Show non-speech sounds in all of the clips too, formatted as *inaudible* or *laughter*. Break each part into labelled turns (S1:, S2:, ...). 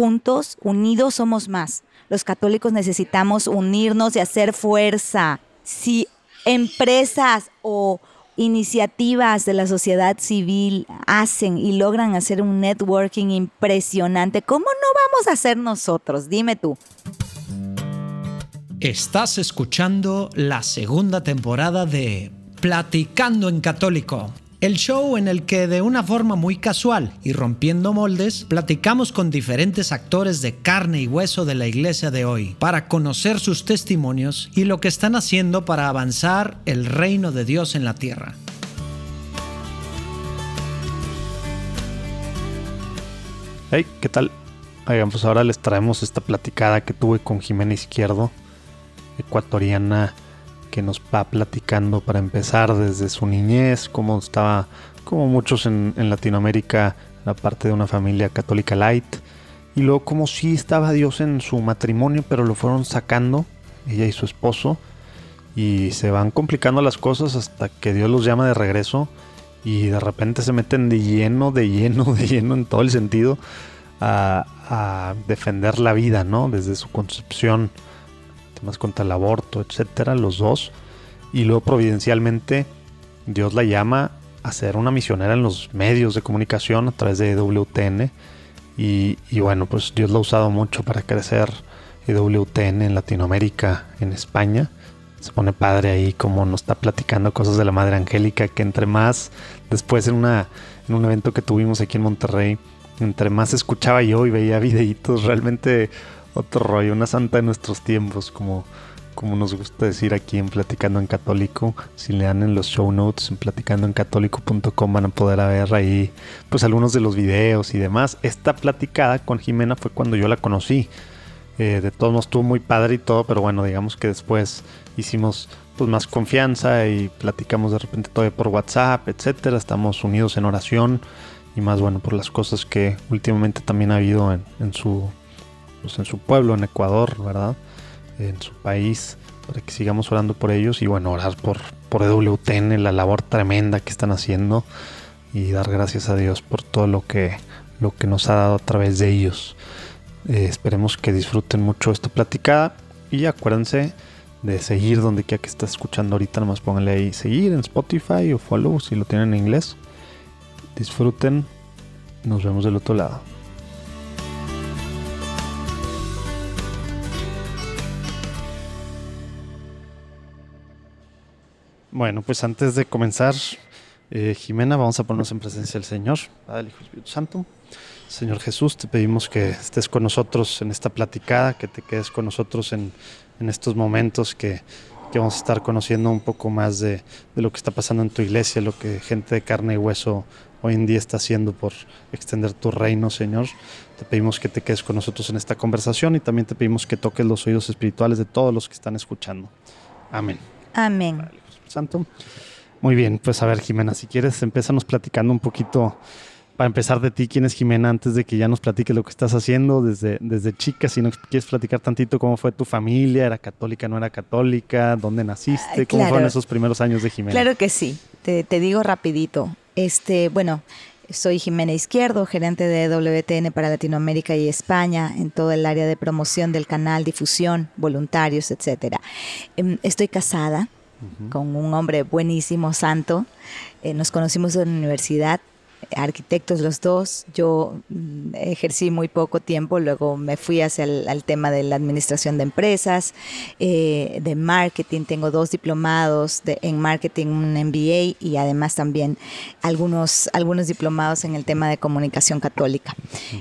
S1: juntos, unidos somos más. Los católicos necesitamos unirnos y hacer fuerza. Si empresas o iniciativas de la sociedad civil hacen y logran hacer un networking impresionante, ¿cómo no vamos a hacer nosotros? Dime tú.
S2: Estás escuchando la segunda temporada de Platicando en Católico, el show en el que de una forma muy casual y rompiendo moldes, platicamos con diferentes actores de carne y hueso de la iglesia de hoy para conocer sus testimonios y lo que están haciendo para avanzar el reino de Dios en la tierra.
S3: Hey, ¿qué tal? Pues ahora les traemos esta platicada que tuve con Jimena Izquierdo ecuatoriana que nos va platicando para empezar desde su niñez, cómo estaba, como muchos en, Latinoamérica, la parte de una familia católica light, y luego como sí estaba Dios en su matrimonio, pero lo fueron sacando, ella y su esposo, y se van complicando las cosas hasta que Dios los llama de regreso y de repente se meten de lleno, de lleno, de lleno en todo el sentido a, a defender la vida, ¿no? Desde su concepción más contra el aborto, etcétera, los dos. Y luego providencialmente Dios la llama a ser una misionera en los medios de comunicación a través de WTN. Y, bueno, pues Dios la ha usado mucho para crecer WTN en Latinoamérica, en España. Se pone padre ahí como nos está platicando cosas de la Madre Angélica, que entre más, después en, una, en un evento que tuvimos aquí en Monterrey, entre más escuchaba yo y veía *laughs* videitos, realmente otro rollo, una santa de nuestros tiempos, como, como nos gusta decir aquí en Platicando en Católico. Si le dan en los show notes en platicandoencatólico.com van a poder ver ahí pues algunos de los videos y demás. Esta platicada con Jimena fue cuando yo la conocí. Eh, de todos modos estuvo muy padre y todo, pero bueno, digamos que después hicimos pues más confianza y platicamos de repente todo por WhatsApp, etcétera. Estamos unidos en oración y más bueno por las cosas que últimamente también ha habido en su pues, en su pueblo, en Ecuador, ¿verdad? En su país, para que sigamos orando por ellos y bueno, orar por, por EWTN, la labor tremenda que están haciendo y dar gracias a Dios por todo lo que, lo que nos ha dado a través de ellos. Eh, esperemos que disfruten mucho esta platicada y acuérdense de seguir donde quiera que está escuchando ahorita, nomás pónganle ahí seguir en Spotify o follow si lo tienen en inglés. Disfruten, nos vemos del otro lado. Bueno, pues antes de comenzar, eh, Jimena, vamos a ponernos en presencia del Señor, Padre, Hijo y Espíritu Santo. Señor Jesús, te pedimos que estés con nosotros en esta platicada, que te quedes con nosotros en, estos momentos que, vamos a estar conociendo un poco más de, lo que está pasando en tu iglesia, lo que gente de carne y hueso hoy en día está haciendo por extender tu reino, Señor. Te pedimos que te quedes con nosotros en esta conversación y también te pedimos que toques los oídos espirituales de todos los que están escuchando. Amén.
S1: Amén.
S3: Santo. Muy bien, pues a ver, Jimena, si quieres, empézanos platicando un poquito, para empezar de ti, quién es Jimena, antes de que ya nos platiques lo que estás haciendo desde, desde chica, si nos quieres platicar tantito cómo fue tu familia, era católica, no era católica, dónde naciste, cómo fueron esos primeros años de Jimena.
S1: Claro que sí, te, te digo rapidito. Este, bueno, soy Jimena Izquierdo, gerente de WTN para Latinoamérica y España en todo el área de promoción del canal, difusión, voluntarios, etcétera. Em, estoy casada, con un hombre buenísimo, santo. Eh, nos conocimos en la universidad, arquitectos los dos. Yo mm, ejercí muy poco tiempo, luego me fui hacia el tema de la administración de empresas, eh, de marketing. Tengo dos diplomados de, en marketing, un MBA y además también algunos, algunos diplomados en el tema de comunicación católica.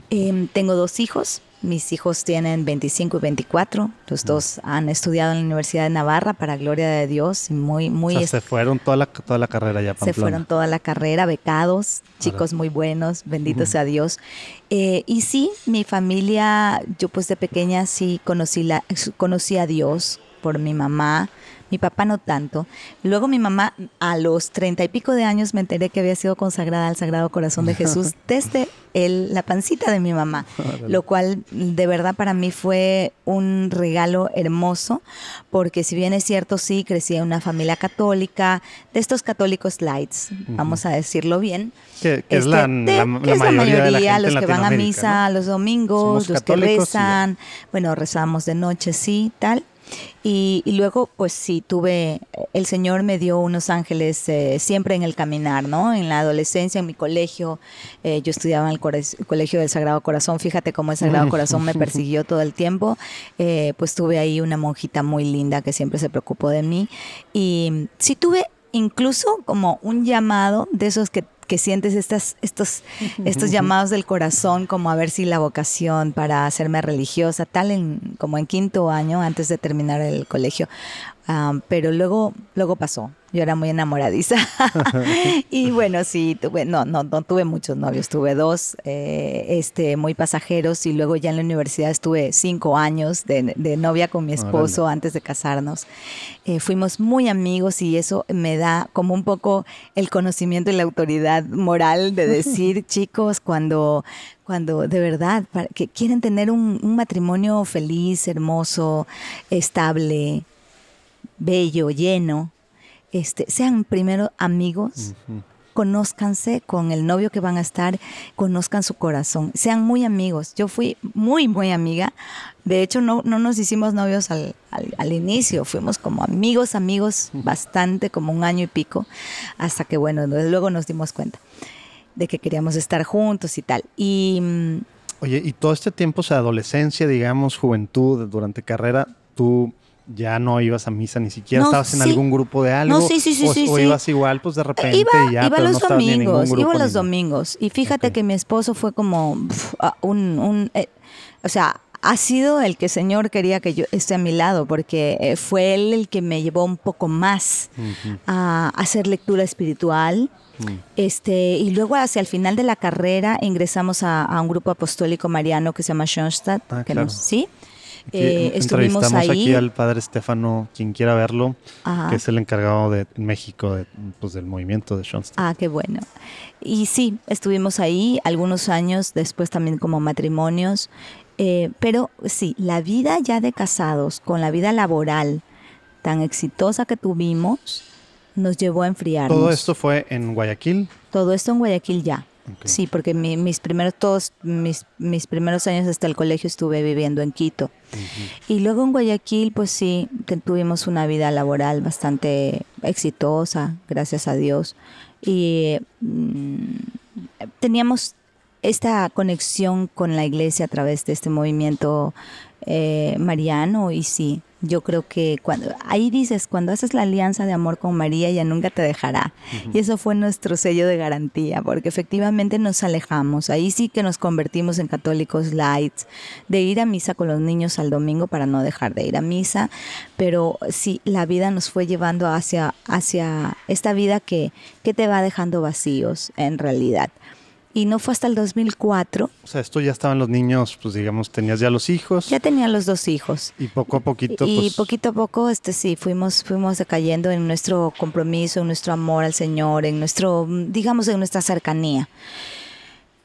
S1: Em, tengo dos hijos. Mis hijos tienen 25 y 24. Los dos han estudiado en la Universidad de Navarra para gloria de Dios. Muy, muy.
S3: se fueron toda la, toda la carrera ya.
S1: Se fueron toda la carrera, becados, chicos muy buenos, benditos a Dios. Eh, y sí, mi familia, yo pues de pequeña sí conocí, la, conocí a Dios por mi mamá mi papá no tanto. Luego mi mamá a los treinta y pico de años me enteré que había sido consagrada al Sagrado Corazón de Jesús *laughs* desde el, la pancita de mi mamá, lo cual de verdad para mí fue un regalo hermoso, porque si bien es cierto, sí, crecí en una familia católica, de estos católicos lights, vamos a decirlo bien.
S3: Que, es la,
S1: Este,
S3: la-
S1: que
S3: la
S1: es la
S3: mayoría, la
S1: los que van a misa
S3: ¿no?
S1: los domingos,
S3: Somos
S1: los que
S3: y
S1: rezan, bueno, rezamos de noche, sí, tal. Y, y luego, pues sí, tuve, el Señor me dio unos ángeles eh, siempre en el caminar, ¿no? En la adolescencia, en mi colegio, eh, yo estudiaba en el colegio del Sagrado Corazón, fíjate cómo el Sagrado Corazón me *laughs* persiguió todo el tiempo, eh, pues tuve ahí una monjita muy linda que siempre se preocupó de mí. Y sí tuve incluso como un llamado de esos que que sientes estas, estos, estos llamados del corazón, como a ver si la vocación para hacerme religiosa, tal en, como en quinto año antes de terminar el colegio. Ah, pero luego, luego pasó. Yo era muy enamoradiza. *laughs* *laughs* y bueno, sí, tuve, no, no, no tuve muchos novios, tuve dos, eh, este, muy pasajeros, y luego ya en la universidad estuve cinco años de, de novia con mi esposo antes de casarnos. Eh, fuimos muy amigos y eso me da como un poco el conocimiento y la autoridad moral de *laughs* decir, chicos, cuando, cuando de verdad para- que quieren tener un, un matrimonio feliz, hermoso, estable, bello, lleno, este, sean primero amigos, conózcanse con el novio que van a estar, conozcan su corazón, sean muy amigos. Yo fui muy, muy amiga. De hecho, no, no nos hicimos novios al, al- al inicio, fuimos como amigos, amigos, bastante, como un año y pico, hasta que, bueno, luego nos dimos cuenta de que queríamos estar juntos y tal. Y mm,
S3: Oye, y todo este tiempo, o sea, adolescencia, digamos, juventud, durante carrera, tú ya no ibas a misa ni siquiera,
S1: No,
S3: estabas en algún grupo de algo.
S1: No, sí, sí, sí,
S3: o,
S1: sí,
S3: o
S1: sí.
S3: ibas igual, pues de repente
S1: Iba,
S3: ya,
S1: iba
S3: pero
S1: los
S3: no
S1: domingos,
S3: grupo.
S1: iba los domingos. Y fíjate que mi esposo fue como pf, un, un, eh, o sea, ha sido el que el Señor quería que yo esté a mi lado, porque eh, fue él el que me llevó un poco más a hacer lectura espiritual.
S3: Mm.
S1: Este, y luego hacia el final de la carrera ingresamos a, a un grupo apostólico mariano que se llama Schoenstatt,
S3: Ah,
S1: que
S3: claro.
S1: nos, sí, Eh, estuvimos
S3: entrevistamos
S1: ahí.
S3: aquí al padre Estefano, quien quiera verlo,
S1: Ajá.
S3: que es el encargado de México de, pues, del movimiento de Schoenstatt.
S1: Ah, qué bueno. Y sí, estuvimos ahí algunos años, después también como matrimonios. eh, pero sí, la vida ya de casados, con la vida laboral tan exitosa que tuvimos, nos llevó a enfriarnos.
S3: Todo esto fue en Guayaquil.
S1: Todo esto en Guayaquil ya. Sí, porque mi- mis primeros, todos mis, mis primeros años hasta el colegio estuve viviendo en Quito. Y luego en Guayaquil, pues sí, tuvimos una vida laboral bastante exitosa, gracias a Dios. Y mm, teníamos esta conexión con la iglesia a través de este movimiento eh, mariano y sí, yo creo que cuando ahí dices, cuando haces la alianza de amor con María, ella nunca te dejará. Y eso fue nuestro sello de garantía, porque efectivamente nos alejamos. Ahí sí que nos convertimos en católicos lights, de ir a misa con los niños al domingo para no dejar de ir a misa, pero sí, la vida nos fue llevando hacia, hacia esta vida que, que te va dejando vacíos en realidad. Y no fue hasta el 2004,
S3: O sea, esto ya estaban los niños, pues digamos, tenías ya los hijos
S1: ya tenía los dos hijos.
S3: y poco a poquito,
S1: y
S3: pues...
S1: poquito a poco, este sí, fuimos, fuimos decayendo en nuestro compromiso, en nuestro amor al Señor, en nuestro, digamos, en nuestra cercanía.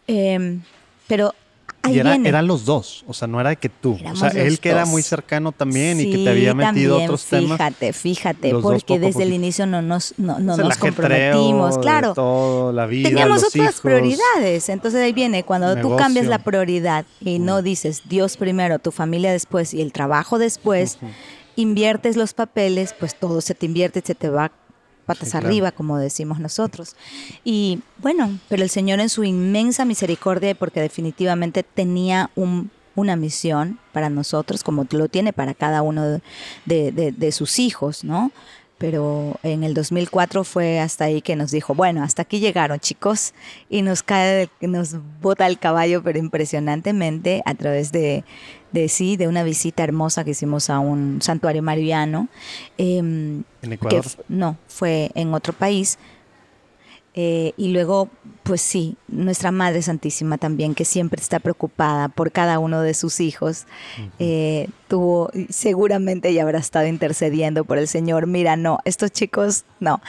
S1: Em, pero ahí
S3: y era,
S1: viene.
S3: eran los dos, o sea, no era que tú.
S1: Éramos
S3: o sea, él que era muy cercano también y que te había metido
S1: también,
S3: otros temas.
S1: Fíjate, fíjate,
S3: Los
S1: porque desde el inicio no nos, no, no
S3: O sea, el
S1: nos comprometimos, claro.
S3: todo, la vida,
S1: Teníamos
S3: los
S1: otras
S3: hijos.
S1: prioridades. Entonces ahí viene, cuando tú
S3: Negocio.
S1: cambias la prioridad y no dices Dios primero, tu familia después y el trabajo después, inviertes los papeles, pues todo se te invierte se te va patas
S3: Sí, claro.
S1: arriba, como decimos nosotros. Y bueno, pero el Señor en su inmensa misericordia, porque definitivamente tenía un- una misión para nosotros, como lo tiene para cada uno de, de- de- de sus hijos, ¿no? Pero en el 2004 fue hasta ahí que nos dijo, bueno, hasta aquí llegaron chicos, y nos cae, nos bota el caballo, pero impresionantemente a través de, de sí, de una visita hermosa que hicimos a un santuario mariano. em,
S3: En
S1: que
S3: Ecuador.
S1: f- no, fue en otro país. Eh, y luego, pues sí, nuestra Madre Santísima también, que siempre está preocupada por cada uno de sus hijos, eh, tuvo, seguramente ya habrá estado intercediendo por el Señor. Mira, no, estos chicos, no.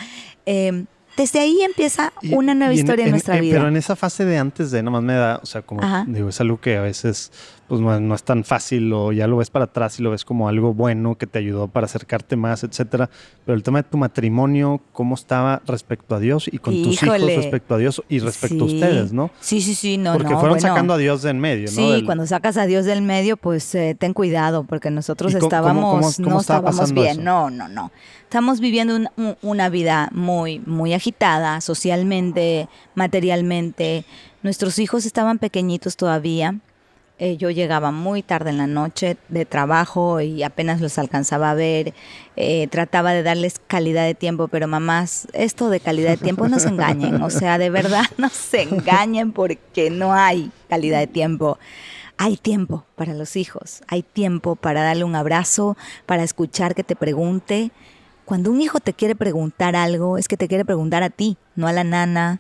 S1: Eh, desde ahí empieza una nueva historia en, nuestra vida.
S3: Pero en esa fase de antes de, nomás me da, o sea, como digo, es algo que a veces pues no, es tan fácil o ya lo ves para atrás y lo ves como algo bueno que te ayudó para acercarte más, etcétera. Pero el tema de tu matrimonio, ¿cómo estaba respecto a Dios y con tus hijos respecto a Dios y respecto a ustedes, no?
S1: Sí, sí, sí, no,
S3: Porque fueron sacando a Dios de en medio,
S1: ¿no? Sí, cuando sacas a Dios del medio, pues eh, ten cuidado, porque nosotros estábamos, no estábamos bien, no, no, no. Estamos viviendo una vida muy, muy agitada socialmente, materialmente. Nuestros hijos estaban pequeñitos todavía eh, yo llegaba muy tarde en la noche de trabajo y apenas los alcanzaba a ver. Eh, trataba de darles calidad de tiempo, pero mamás, esto de calidad de tiempo no se engañen. O sea, de verdad no se engañen porque no hay calidad de tiempo. Hay tiempo para los hijos, hay tiempo para darle un abrazo, para escuchar que te pregunte. Cuando un hijo te quiere preguntar algo, es que te quiere preguntar a ti, no a la nana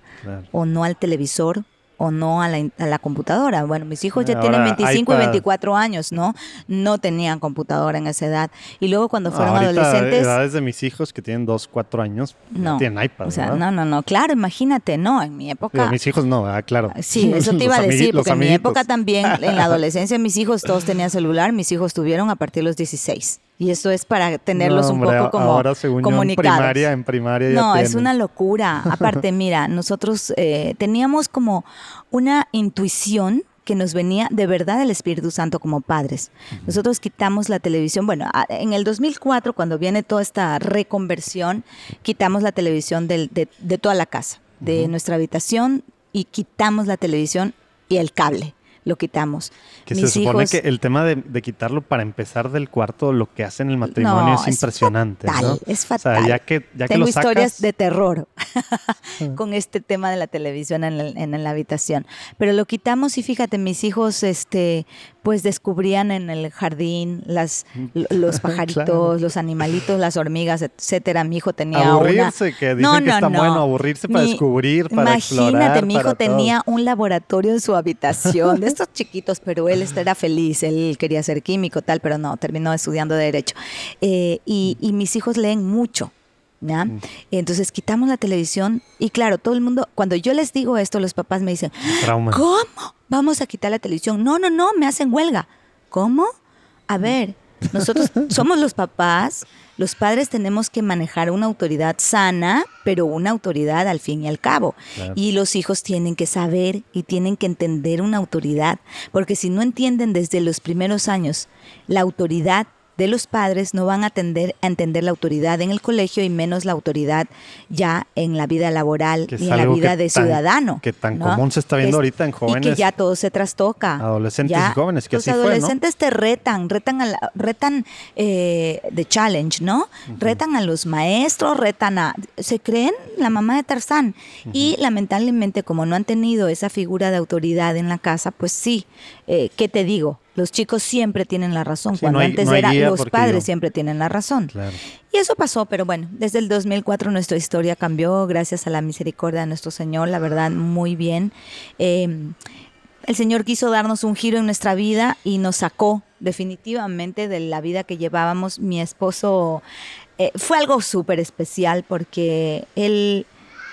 S1: o no al televisor o no a la, a la, computadora. Bueno, mis hijos ya tienen 25 y 24 años, ¿no? No tenían computadora en esa edad. Y luego cuando fueron
S3: Ahorita,
S1: adolescentes...
S3: edades de mis hijos que tienen 2, 4 años, no tienen iPad,
S1: O sea, no, no, no. Claro, imagínate, no, en mi época...
S3: mis hijos no, ah, claro. *laughs*
S1: Sí, eso te iba a decir, porque en mi época también, en la *laughs* adolescencia, mis hijos todos tenían celular, mis hijos tuvieron a partir de los 16. Y eso es para tenerlos un poco como
S3: ahora, según
S1: comunicados.
S3: en primaria, en primaria ya
S1: No, es una locura. Aparte, *laughs* mira, nosotros eh, teníamos como una intuición que nos venía de verdad del Espíritu Santo como padres. Nosotros quitamos la televisión, bueno, en el 2004, cuando viene toda esta reconversión, quitamos la televisión de, de, toda la casa, de nuestra habitación, y quitamos la televisión y el cable lo quitamos.
S3: Que se supone que el tema de, quitarlo para empezar del cuarto, lo que hace en el matrimonio es, impresionante.
S1: Fatal, Es fatal.
S3: ya que, ya
S1: Tengo
S3: que
S1: historias de terror *laughs* con este tema de la televisión en, la habitación. Pero lo quitamos y fíjate, mis hijos este, pues descubrían en el jardín las, los *laughs* pajaritos, los animalitos, las hormigas, etcétera. Mi hijo tenía
S3: aburrirse, que dicen que está bueno aburrirse para descubrir, para
S1: Imagínate, mi hijo tenía un laboratorio en su habitación de *laughs* estos chiquitos, pero él era feliz, él quería ser químico, tal, pero no, terminó estudiando derecho. Eh, y, y mis hijos leen mucho. ¿Ya? Entonces quitamos la televisión y claro, todo el mundo, cuando yo les digo esto, los papás me dicen, ¿cómo? Vamos a quitar la televisión. No, no, no, me hacen huelga. ¿Cómo? A ver, nosotros *laughs* somos los papás, los padres tenemos que manejar una autoridad sana, pero una autoridad al fin y al cabo. Y los hijos tienen que saber y tienen que entender una autoridad, porque si no entienden desde los primeros años la autoridad de los padres no van a tender a entender la autoridad en el colegio y menos la autoridad ya en la vida laboral y en la vida de ciudadano.
S3: Que tan común se está viendo ahorita en jóvenes.
S1: Y que ya todo se trastoca.
S3: Adolescentes y jóvenes, que
S1: los adolescentes te retan, retan, a retan eh, de challenge, ¿no? Retan a los maestros, retan a... Se creen la mamá de Tarzán. Y lamentablemente como no han tenido esa figura de autoridad en la casa, pues sí, eh, ¿qué te digo? Los chicos siempre tienen la razón, cuando antes era los padres siempre tienen la razón. Y eso pasó, pero bueno, desde el 2004 nuestra historia cambió gracias a la misericordia de nuestro Señor, la verdad, muy bien. Em, el Señor quiso darnos un giro en nuestra vida y nos sacó definitivamente de la vida que llevábamos. Mi esposo eh, fue algo súper especial porque él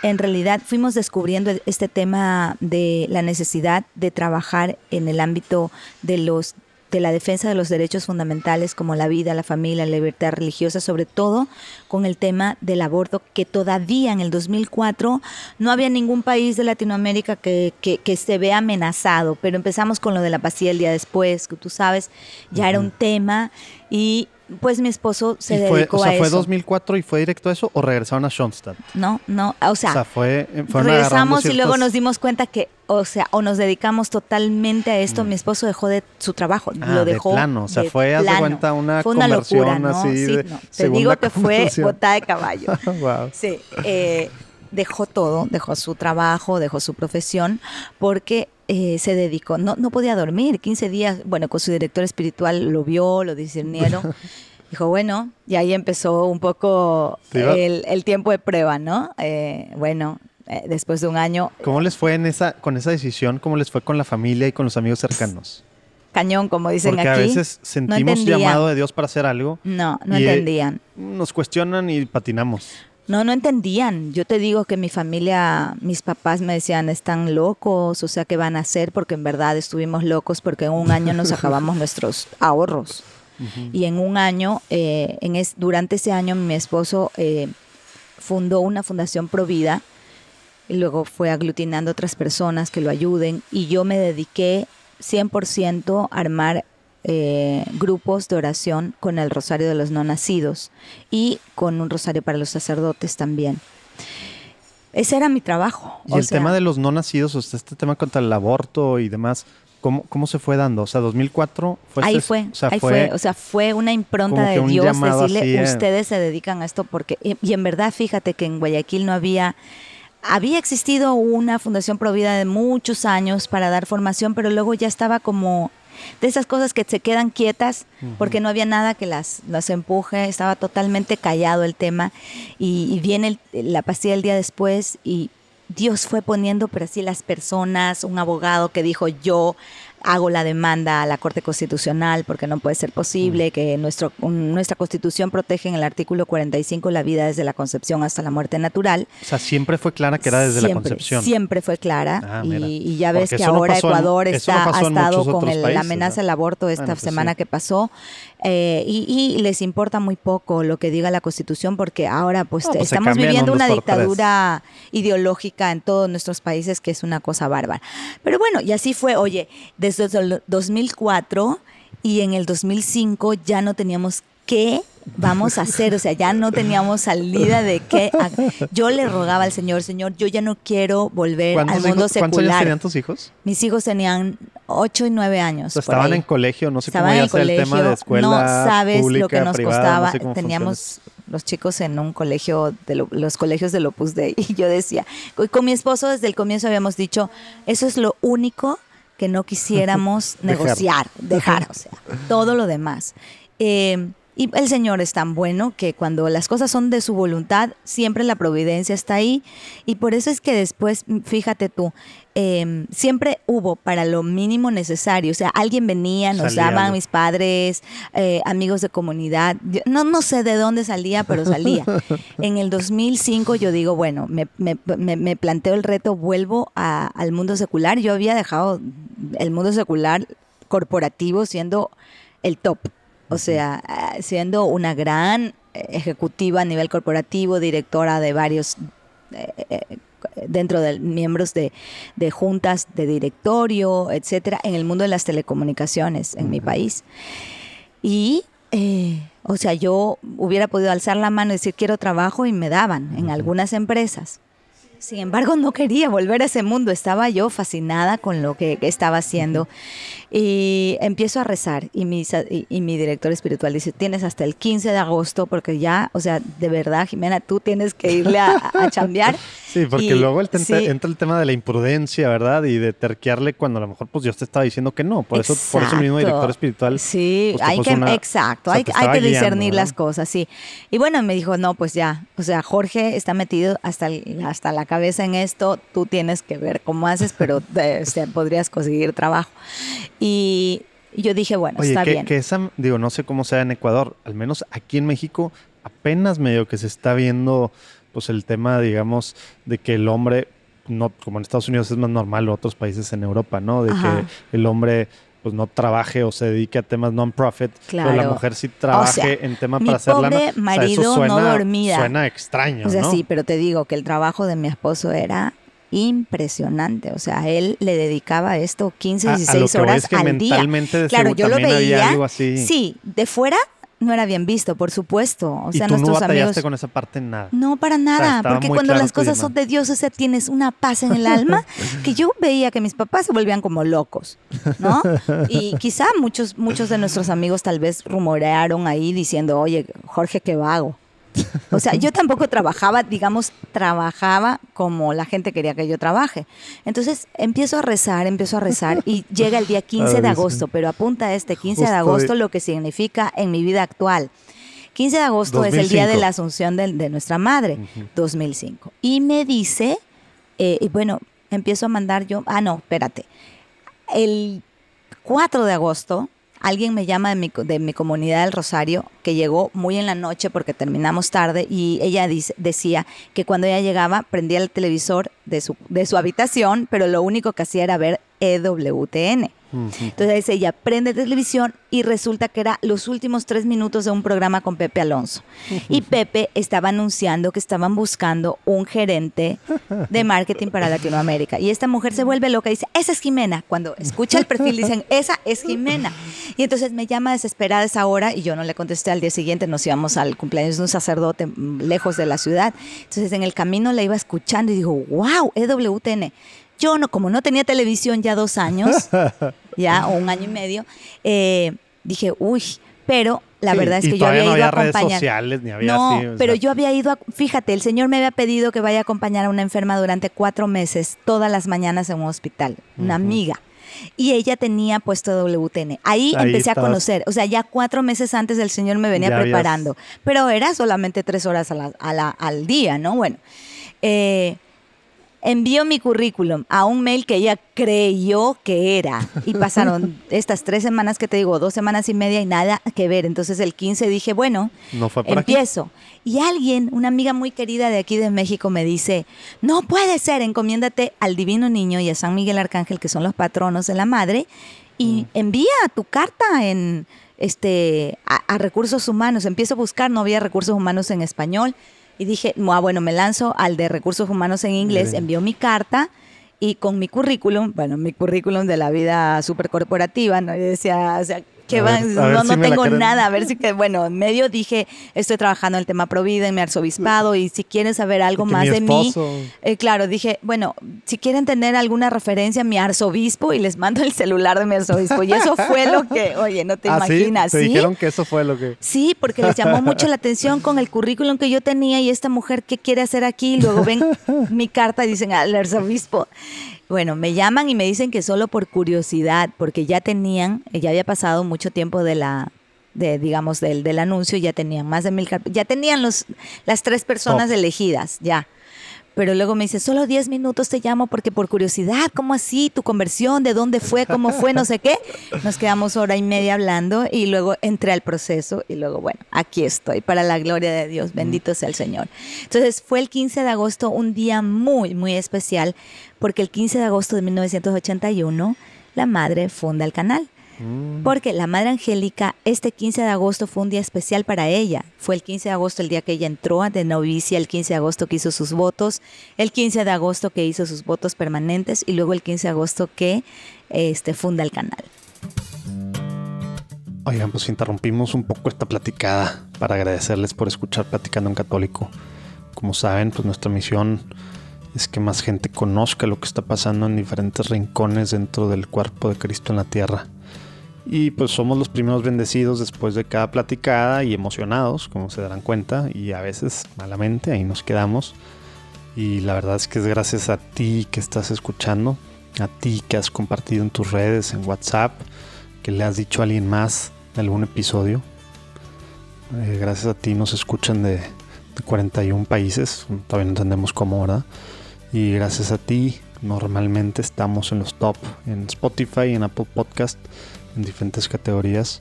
S1: en realidad fuimos descubriendo este tema de la necesidad de trabajar en el ámbito de los de la defensa de los derechos fundamentales como la vida, la familia, la libertad religiosa, sobre todo con el tema del aborto, que todavía en el 2004 no había ningún país de Latinoamérica que, que, se vea amenazado, pero empezamos con lo de la pastilla el día después, que tú sabes, ya era un tema y pues mi esposo se dedicó
S3: o sea,
S1: a
S3: ¿Fue 2004 y fue directo a eso o regresaron a Schoenstatt?
S1: No, no, o sea,
S3: o sea fue,
S1: regresamos y luego nos dimos cuenta que, o sea, o nos dedicamos totalmente a esto. Mm. Mi esposo dejó de su trabajo,
S3: ah,
S1: lo dejó.
S3: De plano, o sea, fue, haz de cuenta, una fue una locura, ¿no? así sí, de
S1: Te digo que fue botada de caballo. *laughs* wow. Sí, eh, dejó todo, dejó su trabajo, dejó su profesión, porque eh, se dedicó, no, no podía dormir, 15 días, bueno, con su director espiritual lo vio, lo discernieron. *laughs* Dijo, bueno, y ahí empezó un poco el, tiempo de prueba, ¿no? Eh, bueno, eh, después de un año.
S3: ¿Cómo les fue en esa, con esa decisión? ¿Cómo les fue con la familia y con los amigos cercanos?
S1: Cañón, como dicen
S3: Porque
S1: aquí.
S3: a veces sentimos llamado de Dios para hacer algo.
S1: No, no
S3: y, eh,
S1: entendían.
S3: Nos cuestionan y patinamos.
S1: No, no entendían. Yo te digo que mi familia, mis papás me decían, están locos, o sea, ¿qué van a hacer? Porque en verdad estuvimos locos porque en un año nos *laughs* acabamos nuestros ahorros. Y en un año, eh, en es, durante ese año, mi esposo eh, fundó una fundación Provida y luego fue aglutinando otras personas que lo ayuden y yo me dediqué 100% a armar eh, grupos de oración con el Rosario de los No Nacidos y con un Rosario para los sacerdotes también. Ese era mi trabajo.
S3: Y el sea, tema de los no nacidos, o sea, este tema contra el aborto y demás, ¿cómo, cómo se fue dando? O sea, 2004 fue...
S1: Ahí fue,
S3: o sea,
S1: ahí fue, o sea, fue una impronta de
S3: un
S1: Dios decirle,
S3: así, eh.
S1: ustedes se dedican a esto porque, y, y en verdad, fíjate que en Guayaquil no había había existido una fundación provida de muchos años para dar formación, pero luego ya estaba como de esas cosas que se quedan quietas porque no había nada que las, las empuje, estaba totalmente callado el tema y, y viene el, la pastilla el día después y Dios fue poniendo, pero así las personas, un abogado que dijo yo hago la demanda a la Corte Constitucional porque no puede ser posible, mm. que nuestro, un, nuestra Constitución protege en el artículo 45 la vida desde la concepción hasta la muerte natural.
S3: O sea, siempre fue clara que era desde
S1: siempre,
S3: la concepción.
S1: Siempre fue clara
S3: Ah,
S1: y, y ya ves
S3: Porque
S1: que ahora
S3: en-
S1: Ecuador está, ha estado con el-
S3: países,
S1: la amenaza al aborto esta
S3: Bueno, pues
S1: semana
S3: sí.
S1: que pasó eh, y, y les importa muy poco lo que diga la Constitución porque ahora pues
S3: No, pues
S1: estamos viviendo
S3: un
S1: una dictadura ideológica en todos nuestros países que es una cosa bárbara. Pero bueno, y así fue, oye, desde el 2004 y en el 2005 ya no teníamos qué vamos a hacer, o sea, ya no teníamos salida de qué. Yo le rogaba al Señor, Señor, yo ya no quiero volver al
S3: ¿Cuántos,
S1: mundo
S3: hijos- ¿Cuántos años
S1: secular.
S3: tenían tus hijos?
S1: Mis hijos tenían 8 y 9 años.
S3: O sea,
S1: por
S3: estaban
S1: ahí.
S3: en colegio, no sé
S1: Estaban
S3: cómo ya
S1: el
S3: tema de escuela
S1: no sabes
S3: pública,
S1: lo que nos
S3: privada, no
S1: costaba.
S3: sé
S1: Teníamos los chicos en un colegio, de lo- los colegios del Opus Dei, *laughs* y yo decía, con mi esposo desde el comienzo habíamos dicho, eso es lo único que no quisiéramos *laughs*
S3: Dejar.
S1: negociar, dejar, o sea, todo lo demás. Eh, y el Señor es tan bueno que cuando las cosas son de su voluntad, siempre la providencia está ahí. Y por eso es que después, fíjate tú, eh, siempre hubo para lo mínimo necesario. O sea, alguien venía, nos
S3: Salía
S1: daban
S3: algo.
S1: mis padres, eh, amigos de comunidad. Yo no, no sé de dónde salía, pero salía. *laughs* en el 2005 yo digo, bueno, me, me- me- me planteo el reto, vuelvo a- al mundo secular. Yo había dejado el mundo secular corporativo siendo el top. O sea, ah, siendo una gran eh, ejecutiva a nivel corporativo, directora de varios, eh, eh, dentro de miembros de, de juntas de directorio, etcétera, en el mundo de las telecomunicaciones en mi país. Y, eh, o sea, yo hubiera podido alzar la mano y decir quiero trabajo y me daban en algunas empresas. Sin embargo, no quería volver a ese mundo. Estaba yo fascinada con lo que estaba haciendo. Y empiezo a rezar. Y mi, y, y mi director espiritual dice, tienes hasta el 15 de agosto, porque ya, o sea, de verdad, Jimena, tú tienes que irle a, a chambear. *laughs*
S3: Sí, porque
S1: Y-
S3: luego el
S1: sí.
S3: entra el tema de la imprudencia, ¿verdad? Y de terquearle cuando a lo mejor pues Dios te estaba diciendo que no. Por eso, por eso mismo director espiritual.
S1: Sí,
S3: pues,
S1: hay que,
S3: una-
S1: exacto,
S3: o sea,
S1: hay, hay que discernir las cosas, sí. Y bueno, me dijo, no, pues ya, o sea, Jorge está metido hasta, el- hasta la cabeza en esto, tú tienes que ver cómo haces, pero *laughs* eh, o sea, podrías conseguir trabajo. Y yo dije, bueno,
S3: Oye,
S1: está
S3: que,
S1: bien.
S3: que esa, digo, no sé cómo sea en Ecuador, al menos aquí en México apenas medio que se está viendo pues el tema, digamos, de que el hombre, no como en Estados Unidos es más normal o otros países en Europa, ¿no? De
S1: Ajá.
S3: que el hombre pues no trabaje o se dedique a temas non-profit, pero la mujer sí trabaje
S1: sea,
S3: en temas
S1: mi
S3: para hacer lana.
S1: pobre
S3: O sea, eso
S1: marido no
S3: suena-. Suena extraño,
S1: O sea,
S3: ¿no?
S1: sí, pero te digo que el trabajo de mi esposo era impresionante. O sea, él le dedicaba esto 15,
S3: A- a
S1: 16
S3: lo que voy
S1: horas
S3: es que
S1: al día. Claro, yo lo veía.
S3: algo así.
S1: Sí, de fuera no era bien visto, por supuesto. O
S3: y
S1: sea,
S3: tú no
S1: nuestros
S3: batallaste
S1: amigos.
S3: con esa parte en nada.
S1: No, para nada, porque cuando
S3: claro
S1: las cosas son de Dios, o sea, tienes una paz en el alma que yo veía que mis papás se volvían como locos, ¿no? Y quizá muchos, muchos de nuestros amigos tal vez rumorearon ahí diciendo, oye, Jorge, qué vago. O sea, yo tampoco trabajaba, digamos, trabajaba como la gente quería que yo trabaje. Entonces empiezo a rezar, empiezo a rezar y llega el día *laughs* 15 de agosto, pero apunta a este 15 de agosto lo que significa en mi vida actual. 15 de agosto es el día de
S3: 2005.
S1: la asunción de, nuestra madre, 2005. Y me dice, Eh, y bueno, empiezo a mandar yo, ah, no, espérate. El 4 de agosto, alguien me llama de mi, de mi comunidad del Rosario, que llegó muy en la noche porque terminamos tarde, y ella dice, decía que cuando ella llegaba prendía el televisor de su, de su habitación, pero lo único que hacía era ver EWTN. Entonces ella prende televisión y resulta que era los últimos tres minutos de un programa con Pepe Alonso. Y Pepe estaba anunciando que estaban buscando un gerente de marketing para Latinoamérica. Y esta mujer se vuelve loca y dice, esa es Jimena. Cuando escucha el perfil dicen, esa es Jimena. Y entonces me llama desesperada esa hora y yo no le contesté al día siguiente, nos íbamos al cumpleaños de un sacerdote lejos de la ciudad. Entonces en el camino la iba escuchando y digo, wow, EWTN yo no, como no tenía televisión ya dos años, ya, o un año y medio, eh, dije, uy, pero la verdad es que yo había ido a acompañar.
S3: sociales, ni había
S1: no, pero yo había ido a, fíjate, el Señor me había pedido que vaya a acompañar a una enferma durante cuatro meses, todas las mañanas en un hospital, una amiga. Y ella tenía puesto WTN. Ahí, empecé a conocer. O sea, ya cuatro meses antes el Señor me venía preparando. Pero era solamente tres horas al día, ¿no? Bueno. Eh, envió mi currículum a un mail que ella creyó que era. Y *laughs* pasaron estas tres semanas que te digo, dos semanas y media y nada que ver. Entonces el 15 dije, bueno, empiezo. Y alguien, una amiga muy querida de aquí de México, me dice, no puede ser, encomiéndate al Divino Niño y a San Miguel Arcángel, que son los patronos de la madre, y mm. envía tu carta en este a recursos humanos. Empiezo a buscar, no había recursos humanos en español y dije, ah, bueno, me lanzo al de recursos humanos en inglés, envió mi carta y con mi currículum, bueno, mi currículum de la vida súper corporativa, ¿no? Y decía, o sea, no, no tengo nada, a ver si que, bueno, en medio dije, estoy trabajando en el tema Provida en mi arzobispado y si quieren saber algo más de mí, eh, claro, dije, bueno, si quieren tener alguna referencia a mi arzobispo y les mando el celular de mi arzobispo y eso fue lo que, *laughs* oye, no te ¿Ah, imaginas,
S3: ¿sí? ¿Te dijeron que eso fue lo que?
S1: Sí, porque les llamó *laughs* mucho la atención con el currículum que yo tenía y esta mujer, ¿qué quiere hacer aquí? Luego ven mi carta y dicen al arzobispo. Bueno, me llaman y me dicen que solo por curiosidad, porque ya tenían, ya había pasado mucho tiempo de la, de, digamos, del, del anuncio, ya tenían más de mil, ya tenían los, las tres personas elegidas, ya. Pero luego me dice, solo 10 minutos te llamo porque por curiosidad, ¿cómo así? ¿Tu conversión? ¿De dónde fue? ¿Cómo fue? No sé qué. Nos quedamos hora y media hablando y luego entré al proceso y luego, bueno, aquí estoy para la gloria de Dios. Bendito sea el Señor. Entonces fue el 15 de agosto, un día muy, muy especial porque el 15 de agosto de 1981 la madre funda el canal. Mm. Porque la Madre Angélica, este 15 de agosto fue un día especial para ella. Fue el 15 de agosto el día que ella entró de novicia, el 15 de agosto que hizo sus votos, el 15 de agosto que hizo sus votos permanentes y luego el 15 de agosto que este, funda el canal.
S3: Oigan, pues interrumpimos un poco esta platicada para agradecerles por escuchar Platicando en Católico. Como saben, pues nuestra misión es que más gente conozca lo que está pasando en diferentes rincones dentro del cuerpo de Cristo en la tierra. Y pues somos los primeros bendecidos después de cada platicada y emocionados, como se darán cuenta, y a veces malamente, ahí nos quedamos. Y la verdad es que es gracias a ti que estás escuchando, a ti que has compartido en tus redes, en WhatsApp, que le has dicho a alguien más algún episodio. Eh, gracias a ti nos escuchan de, de 41 países, todavía no entendemos cómo, ¿verdad? Y gracias a ti normalmente estamos en los top en Spotify, en Apple Podcast en diferentes categorías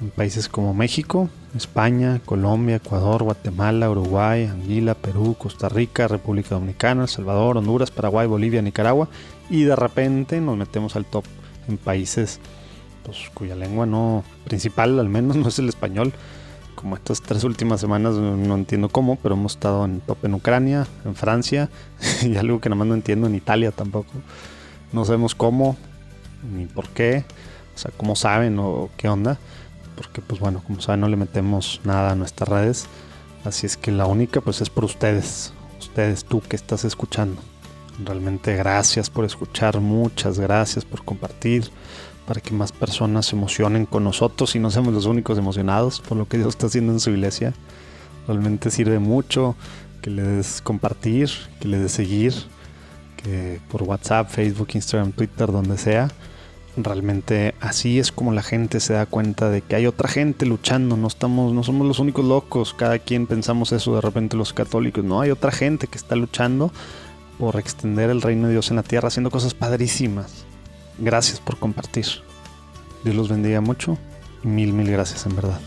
S3: en países como México, España, Colombia, Ecuador, Guatemala, Uruguay, Anguila, Perú, Costa Rica, República Dominicana, El Salvador, Honduras, Paraguay, Bolivia, Nicaragua y de repente nos metemos al top en países pues, cuya lengua no principal al menos *laughs* no es el español. Como estas tres últimas semanas no entiendo cómo, pero hemos estado en top en Ucrania, en Francia *laughs* y algo que nada más no entiendo en Italia tampoco. No sabemos cómo ni por qué o sea, cómo saben o qué onda. Porque pues bueno, como saben no le metemos nada a nuestras redes. Así es que la única pues es por ustedes. Ustedes, tú que estás escuchando. Realmente gracias por escuchar, muchas gracias por compartir, para que más personas se emocionen con nosotros y no seamos los únicos emocionados por lo que Dios está haciendo en su iglesia. Realmente sirve mucho que le des compartir, que le des seguir, que por WhatsApp, Facebook, Instagram, Twitter, donde sea realmente así es como la gente se da cuenta de que hay otra gente luchando, no estamos, no somos los únicos locos, cada quien pensamos eso de repente los católicos, no, hay otra gente que está luchando por extender el reino de Dios en la tierra, haciendo cosas padrísimas. Gracias por compartir. Dios los bendiga mucho y mil, mil gracias en verdad.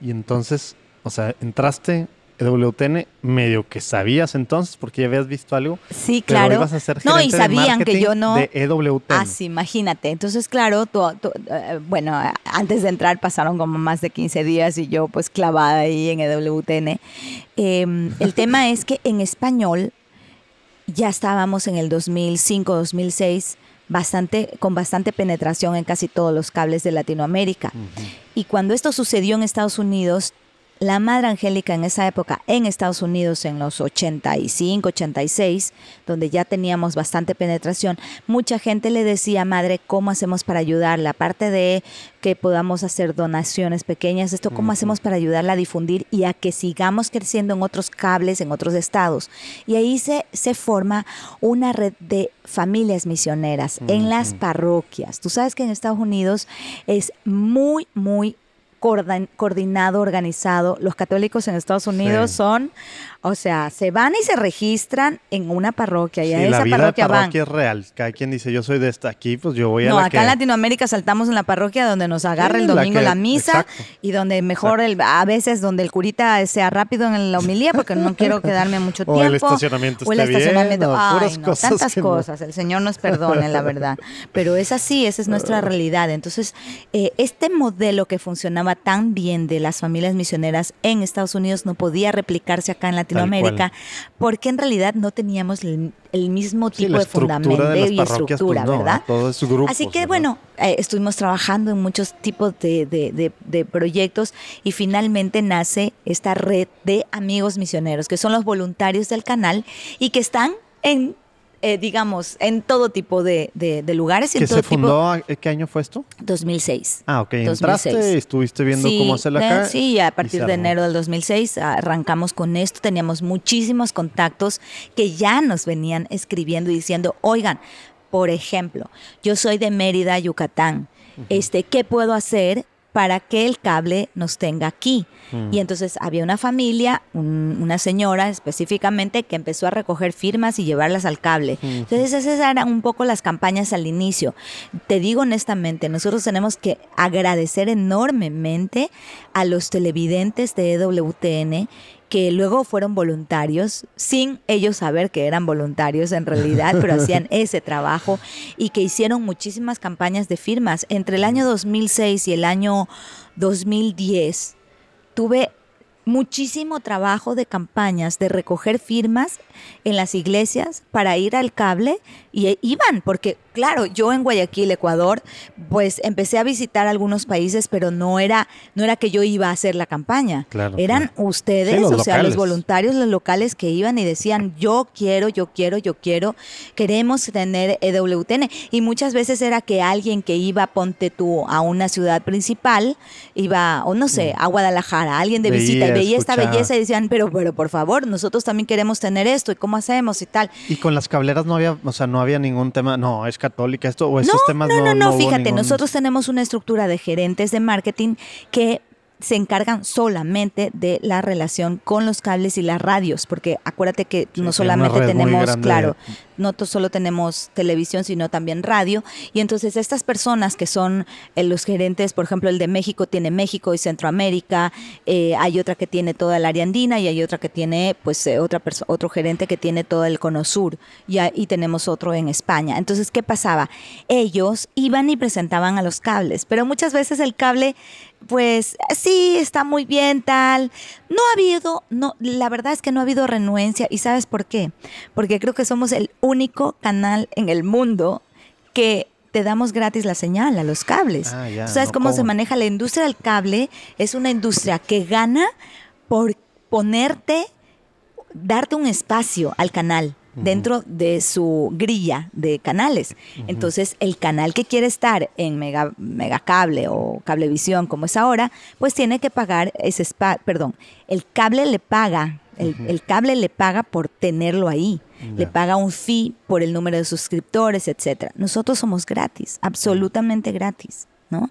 S3: Y entonces, o sea, entraste EWTN medio que sabías entonces porque ya habías visto algo.
S1: Sí, claro.
S3: Pero ibas a ser
S1: no, y sabían que yo no.
S3: De EWTN.
S1: Ah, sí, imagínate. Entonces, claro, tú- tú- eh, bueno, antes de entrar pasaron como más de 15 días y yo pues clavada ahí en EWTN. Eh, el tema *laughs* es que en español ya estábamos en el 2005, 2006 bastante, con bastante penetración en casi todos los cables de Latinoamérica. Y cuando esto sucedió en Estados Unidos, la Madre Angélica en esa época, en Estados Unidos, en los 85, 86, donde ya teníamos bastante penetración, mucha gente le decía, Madre, ¿cómo hacemos para ayudarla? Aparte de que podamos hacer donaciones pequeñas, esto, ¿cómo hacemos para ayudarla a difundir y a que sigamos creciendo en otros cables, en otros estados? Y ahí se, se forma una red de familias misioneras en las parroquias. Tú sabes que en Estados Unidos es muy, muy coordinado, organizado. Los católicos en Estados Unidos
S3: Sí.
S1: son, o sea, se van y se registran en una parroquia y a
S3: Sí,
S1: esa
S3: la vida
S1: parroquia
S3: de
S1: van.
S3: parroquia es real. Cada quien dice, yo soy de esta aquí, pues yo voy a
S1: No,
S3: la
S1: acá
S3: que...
S1: en Latinoamérica saltamos en la parroquia donde nos agarra
S3: Sí,
S1: el
S3: la
S1: domingo
S3: que-
S1: la misa
S3: exacto.
S1: y donde mejor el, a veces donde el curita sea rápido en la homilía porque no quiero quedarme mucho *laughs*
S3: O
S1: tiempo.
S3: el estacionamiento
S1: O el
S3: bien,
S1: estacionamiento.
S3: o
S1: Ay,
S3: puras
S1: no,
S3: cosas
S1: tantas
S3: no.
S1: cosas. El Señor nos perdone, la verdad. Pero es así, esa es nuestra realidad. Entonces, eh, este modelo que funcionaba tan bien de las familias misioneras en Estados Unidos no podía replicarse acá en Latinoamérica porque en realidad no teníamos el, el mismo tipo de
S3: estructura
S1: fundamento
S3: de
S1: y estructura,
S3: pues no,
S1: ¿verdad?
S3: grupos,
S1: Así que
S3: ¿verdad?
S1: bueno, eh, estuvimos trabajando en muchos tipos de, de- de- de proyectos y finalmente nace esta red de amigos misioneros, que son los voluntarios del canal y que están en, eh, digamos, en todo tipo de, de- de lugares y
S3: ¿Que
S1: en todo
S3: se fundó,
S1: tipo.
S3: ¿qué año fue esto?
S1: 2006.
S3: Ah, ok,
S1: 2006.
S3: entraste y estuviste viendo
S1: Sí,
S3: cómo hacerlo
S1: de-
S3: acá.
S1: Sí, a partir de enero del 2006 arrancamos con esto. Teníamos muchísimos contactos que ya nos venían escribiendo y diciendo, oigan, por ejemplo, yo soy de Mérida, Yucatán. Este, ¿qué puedo hacer para que el cable nos tenga aquí? Y entonces había una familia, un- una señora específicamente, que empezó a recoger firmas y llevarlas al cable. Entonces esas eran un poco las campañas al inicio. Te digo honestamente, nosotros tenemos que agradecer enormemente a los televidentes de EWTN que luego fueron voluntarios, sin ellos saber que eran voluntarios en realidad, pero hacían *laughs* ese trabajo y que hicieron muchísimas campañas de firmas. Entre el año 2006 y el año 2010 tuve muchísimo trabajo de campañas de recoger firmas en las iglesias para ir al cable y eh, iban, porque claro, yo en Guayaquil, Ecuador, pues empecé a visitar algunos países, pero no era, no era que yo iba a hacer la campaña.
S3: Claro,
S1: Eran
S3: claro.
S1: ustedes,
S3: Sí,
S1: o sea, los voluntarios, los locales que iban y decían, yo quiero, yo quiero, yo quiero, queremos tener EWTN. Y muchas veces era que alguien que iba, ponte tú, a una ciudad principal, iba, o no sé, a Guadalajara, alguien de visita, y.
S3: Veía,
S1: esta belleza y decían, pero, pero por favor, nosotros también queremos tener esto, ¿y cómo hacemos y tal?
S3: Y con las cableras no había, o sea, no había ningún tema, no, es católica esto, o esos
S1: no,
S3: temas
S1: no,
S3: no.
S1: no, no, fíjate,
S3: ningún-
S1: nosotros tenemos una estructura de gerentes de marketing que se encargan solamente de la relación con los cables y las radios, porque acuérdate que
S3: Sí,
S1: no solamente tenemos, claro, no solo tenemos televisión, sino también radio. Y entonces estas personas que son eh, los gerentes, por ejemplo, el de México tiene México y Centroamérica, eh, hay otra que tiene toda el área andina y hay otra que tiene, pues, eh, otra otro gerente que tiene todo el cono sur y, y tenemos otro en España. Entonces, ¿qué pasaba? Ellos iban y presentaban a los cables, pero muchas veces el cable pues sí, está muy bien, tal. No ha habido, no, la verdad es que no ha habido renuencia. ¿Y sabes por qué? Porque creo que somos el único canal en el mundo que te damos gratis la señal a los cables.
S3: Ah, ya,
S1: ¿Tú ¿Sabes
S3: no
S1: cómo se maneja la industria del cable? Es una industria que gana por ponerte, darte un espacio al canal dentro de su grilla de canales. Entonces, el canal que quiere estar en mega, megacable o cablevisión como es ahora, pues tiene que pagar ese espacio, perdón, el cable le paga, el, el cable le paga por tenerlo ahí. le paga un fee por el número de suscriptores, etcétera. Nosotros somos gratis, absolutamente gratis. ¿No?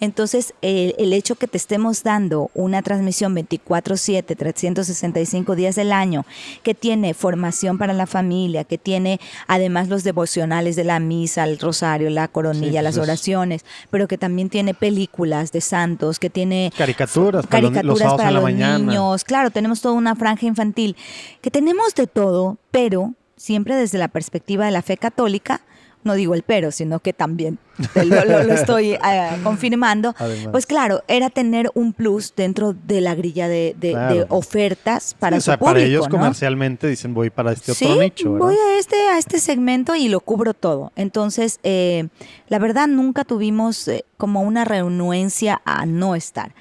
S1: Entonces, el, hecho que te estemos dando una transmisión 24/7, 365 días del año, que tiene formación para la familia, que tiene además los devocionales de la misa, el rosario, la coronilla, las oraciones, pero que también tiene películas de santos, que tiene
S3: caricaturas,
S1: caricaturas para los, niños, claro, tenemos toda una franja infantil, que tenemos de todo, pero siempre desde la perspectiva de la fe católica, no digo el pero, sino que también *laughs* lo, estoy eh, confirmando, pues claro, era tener un plus dentro de la grilla de, ofertas para o sea,
S3: para ellos comercialmente dicen voy para este otro nicho.
S1: Voy a este, a este segmento y lo cubro todo. Entonces, eh, la verdad nunca tuvimos eh, como una renuencia a no estar.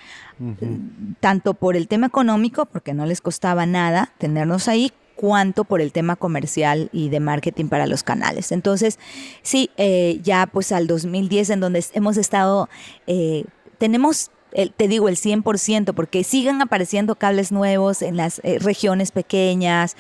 S1: Tanto por el tema económico, porque no les costaba nada tenernos ahí, cuanto por el tema comercial y de marketing para los canales. Entonces, sí, eh, ya pues al 2010 en donde hemos estado, eh, tenemos te digo el 100%, porque sigan apareciendo cables nuevos en las eh, regiones pequeñas.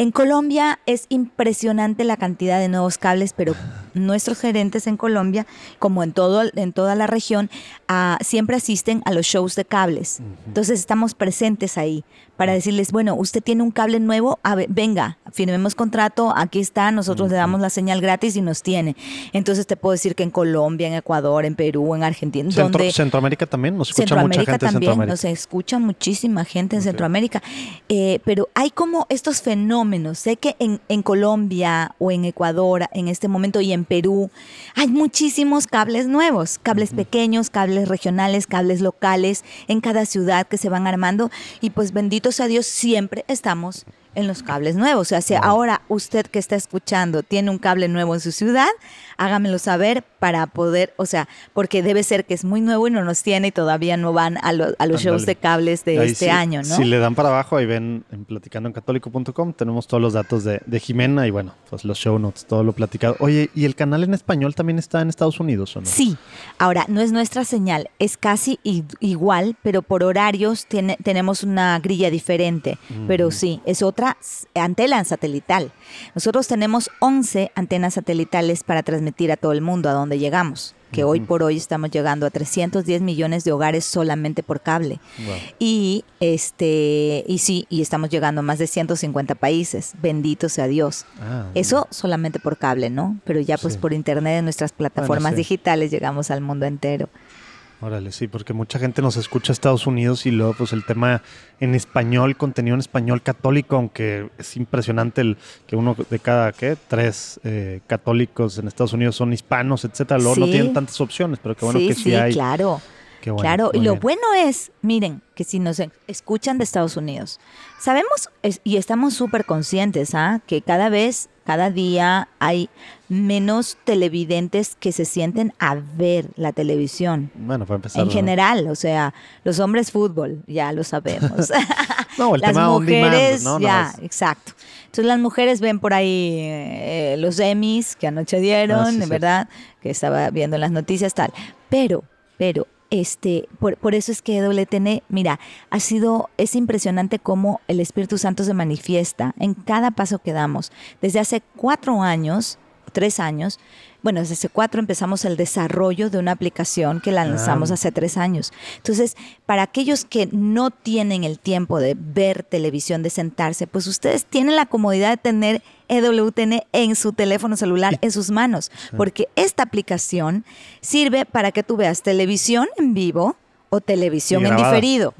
S1: En Colombia es impresionante la cantidad de nuevos cables, pero *laughs* nuestros gerentes en Colombia, como en, todo, en toda la región, ah, siempre asisten a los shows de cables. Entonces estamos presentes ahí para decirles, bueno, usted tiene un cable nuevo, venga, firmemos contrato, aquí está, nosotros le damos la señal gratis y nos tiene. Entonces te puedo decir que en Colombia, en Ecuador, en Perú, en Argentina,
S3: Centroamérica también nos escucha
S1: Centroamérica
S3: mucha gente
S1: también, nos escucha muchísima gente en Centroamérica, eh, pero hay como estos fenómenos, sé que en, en Colombia o en Ecuador en este momento y en Perú hay muchísimos cables nuevos, cables pequeños, cables regionales, cables locales en cada ciudad que se van armando. Y pues bendito a Dios, siempre estamos en los cables nuevos. O sea, si ahora usted que está escuchando tiene un cable nuevo en su ciudad, hágamelo saber para poder, o sea, porque debe ser que es muy nuevo y no nos tiene y todavía no van a, los shows de cables de este año, ¿no?
S3: Si le dan para abajo, ahí ven en platicando en católico.com, tenemos todos los datos de, Jimena y bueno, pues los show notes, todo lo platicado. Oye, ¿y el canal en español también está en Estados Unidos o no?
S1: Sí, ahora no es nuestra señal, es casi igual, pero por horarios tiene, tenemos una grilla diferente, pero sí, es otra antena satelital. Nosotros tenemos 11 antenas satelitales para transmitir a todo el mundo a donde llegamos que hoy por hoy estamos llegando a 310 millones de hogares solamente por cable. Y este y sí, y estamos llegando a más de 150 países. Bendito sea Dios. Ah, Eso solamente por cable, ¿no? Pero ya pues por internet en nuestras plataformas digitales llegamos al mundo entero.
S3: Órale, sí, porque mucha gente nos escucha a Estados Unidos y luego pues el tema en español, contenido en español católico, aunque es impresionante el que uno de cada, ¿qué? Tres eh, católicos en Estados Unidos son hispanos, etcétera. Luego no tienen tantas opciones, pero qué bueno que sí, sí hay.
S1: claro. claro, y lo bueno es, miren, que si nos escuchan de Estados Unidos, sabemos y estamos súper conscientes ¿ah? que cada vez cada día hay menos televidentes que se sienten a ver la televisión.
S3: Bueno, para empezar.
S1: En general, o sea, los hombres fútbol, ya lo sabemos. *laughs* no, el las mujeres, ya, exacto. Entonces las mujeres ven por ahí eh, los Emmys que anoche dieron, ah, ¿verdad? Que estaba viendo en las noticias tal. Pero, pero este, por, por, eso es que WTN, mira, ha sido, es impresionante cómo el Espíritu Santo se manifiesta en cada paso que damos. Desde hace cuatro años, tres años, bueno, desde hace cuatro empezamos el desarrollo de una aplicación que la lanzamos hace tres años. Entonces, para aquellos que no tienen el tiempo de ver televisión, de sentarse, pues ustedes tienen la comodidad de tener EWTN en su teléfono celular, en sus manos, porque esta aplicación sirve para que tú veas televisión en vivo o televisión en diferido.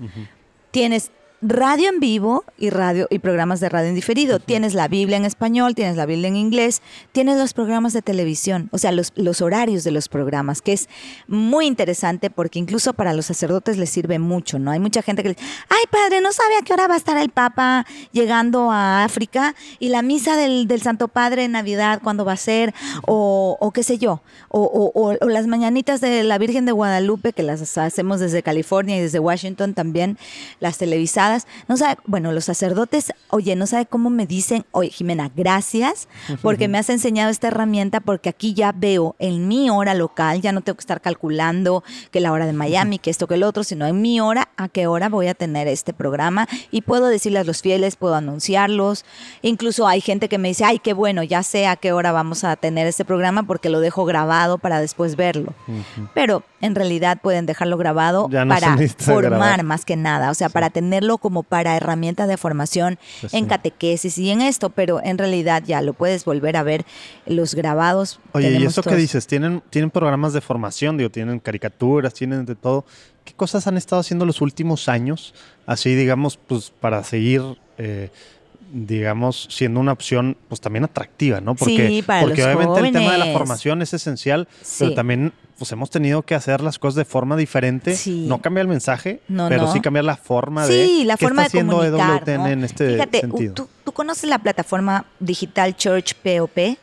S1: Tienes radio en vivo y radio y programas de radio en diferido. Tienes la Biblia en español, tienes la Biblia en inglés, tienes los programas de televisión, o sea, los, los horarios de los programas, que es muy interesante porque incluso para los sacerdotes les sirve mucho, ¿no? Hay mucha gente que dice, ay padre, no sabe a qué hora va a estar el Papa llegando a África y la misa del, Santo Padre en Navidad, cuándo va a ser, o, o qué sé yo, o, o, las mañanitas de la Virgen de Guadalupe, que las hacemos desde California y desde Washington también, las televisadas No sabe, bueno, los sacerdotes, oye, no sabe cómo me dicen, oye, Jimena, gracias porque me has enseñado esta herramienta porque aquí ya veo en mi hora local, ya no tengo que estar calculando que la hora de Miami, que esto, que el otro, sino en mi hora, a qué hora voy a tener este programa y puedo decirle a los fieles, puedo anunciarlos. Incluso hay gente que me dice, ay, qué bueno, ya sé a qué hora vamos a tener este programa porque lo dejo grabado para después verlo. Pero en realidad pueden dejarlo grabado para formar más que nada, o sea, para tenerlo como para herramienta de formación pues en catequesis y en esto, pero en realidad ya lo puedes volver a ver los grabados.
S3: Oye, ¿y eso que dices? ¿Tienen, tienen programas de formación, digo, tienen caricaturas, tienen de todo. ¿Qué cosas han estado haciendo los últimos años? Así, digamos, pues para seguir... Eh, digamos, siendo una opción pues también atractiva, ¿no?
S1: Porque, sí, para
S3: porque obviamente
S1: el
S3: tema de la formación es esencial, pero también pues hemos tenido que hacer las cosas de forma diferente. No cambiar el mensaje, pero sí cambiar la forma de
S1: sí, la forma de comunicar,
S3: en este
S1: Fíjate,
S3: sentido.
S1: ¿tú, ¿tú, conoces la plataforma digital Church POP?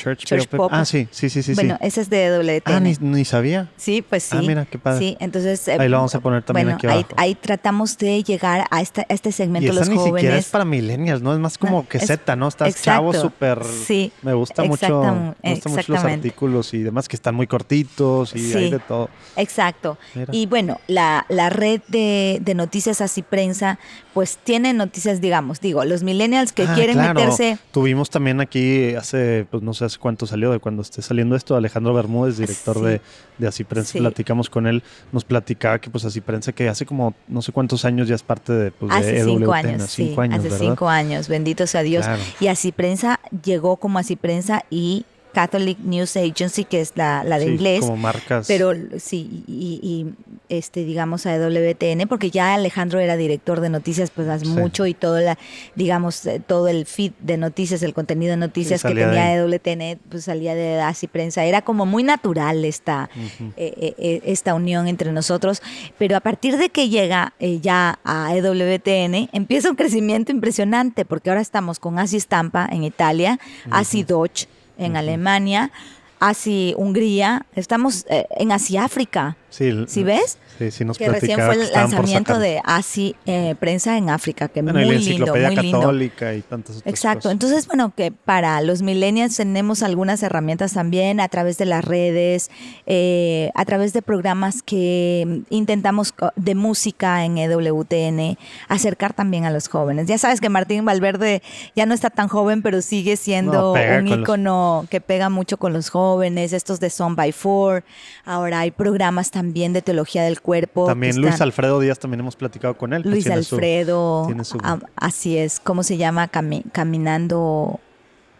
S3: Church, Pop. Ah, sí, sí, sí, sí.
S1: Bueno, ese es de WTN.
S3: Ah, ni, sabía.
S1: Sí, pues sí.
S3: Ah, mira, qué padre.
S1: Sí, entonces...
S3: ahí lo vamos a poner también
S1: bueno,
S3: aquí abajo.
S1: Ahí, ahí, tratamos de llegar a, esta, este segmento
S3: de
S1: los
S3: ni
S1: jóvenes.
S3: siquiera es para millennials, ¿no? Es más como que Z, ¿no? Estás chavo súper...
S1: Sí.
S3: Me gusta mucho, me gustan mucho los artículos y demás que están muy cortitos y hay de todo.
S1: Exacto. Y bueno, la, la red de, de noticias así prensa pues tiene noticias, digamos, digo, los millennials que
S3: ah,
S1: quieren
S3: claro.
S1: meterse.
S3: Tuvimos también aquí hace, pues no sé hace cuánto salió, de cuando esté saliendo esto, Alejandro Bermúdez, director de, de Así Prensa, platicamos con él, nos platicaba que pues Así Prensa, que hace como no sé cuántos años ya es parte de, pues,
S1: hace
S3: de
S1: cinco
S3: EWTN,
S1: años,
S3: cinco años,
S1: hace
S3: ¿verdad?
S1: cinco años, bendito sea Dios.
S3: Claro.
S1: Y Así Prensa llegó como Así Prensa y Catholic News Agency, que es la, la de
S3: Sí,
S1: inglés.
S3: Como marcas.
S1: Pero sí, y, y, este, digamos a WTN, porque ya Alejandro era director de noticias, pues hace
S3: Sí.
S1: mucho y todo la, digamos, eh, todo el feed de noticias, el contenido de noticias que tenía WTN, pues salía de Así Prensa. Era como muy natural esta, eh, eh, eh, esta unión entre nosotros. Pero a partir de que llega eh, ya a EWTN, empieza un crecimiento impresionante, porque ahora estamos con Asi Stampa en Italia, Asi Dodge en Alemania, Asi Hungría, estamos eh, en Asi África.
S3: Sí,
S1: ¿Sí ves?
S3: Sí, sí nos
S1: Que recién fue el lanzamiento de Asi eh, Prensa en África, que
S3: Bueno, y
S1: muy
S3: la
S1: lindo, muy lindo.
S3: católica y tantas otras
S1: Exacto.
S3: cosas.
S1: Entonces, bueno, que para los millennials tenemos algunas herramientas también a través de las redes, eh, a través de programas que intentamos de música en EWTN, acercar también a los jóvenes. Ya sabes que Martín Valverde ya no está tan joven, pero sigue siendo
S3: No,
S1: un
S3: los-
S1: ícono que pega mucho con los jóvenes, estos de Son by Four. Ahora hay programas también de teología del cuerpo.
S3: También Luis
S1: están-
S3: Alfredo Díaz también hemos platicado con él.
S1: Luis
S3: su-
S1: Alfredo,
S3: tiene su-
S1: ah, así es, ¿cómo se llama? Cami- caminando,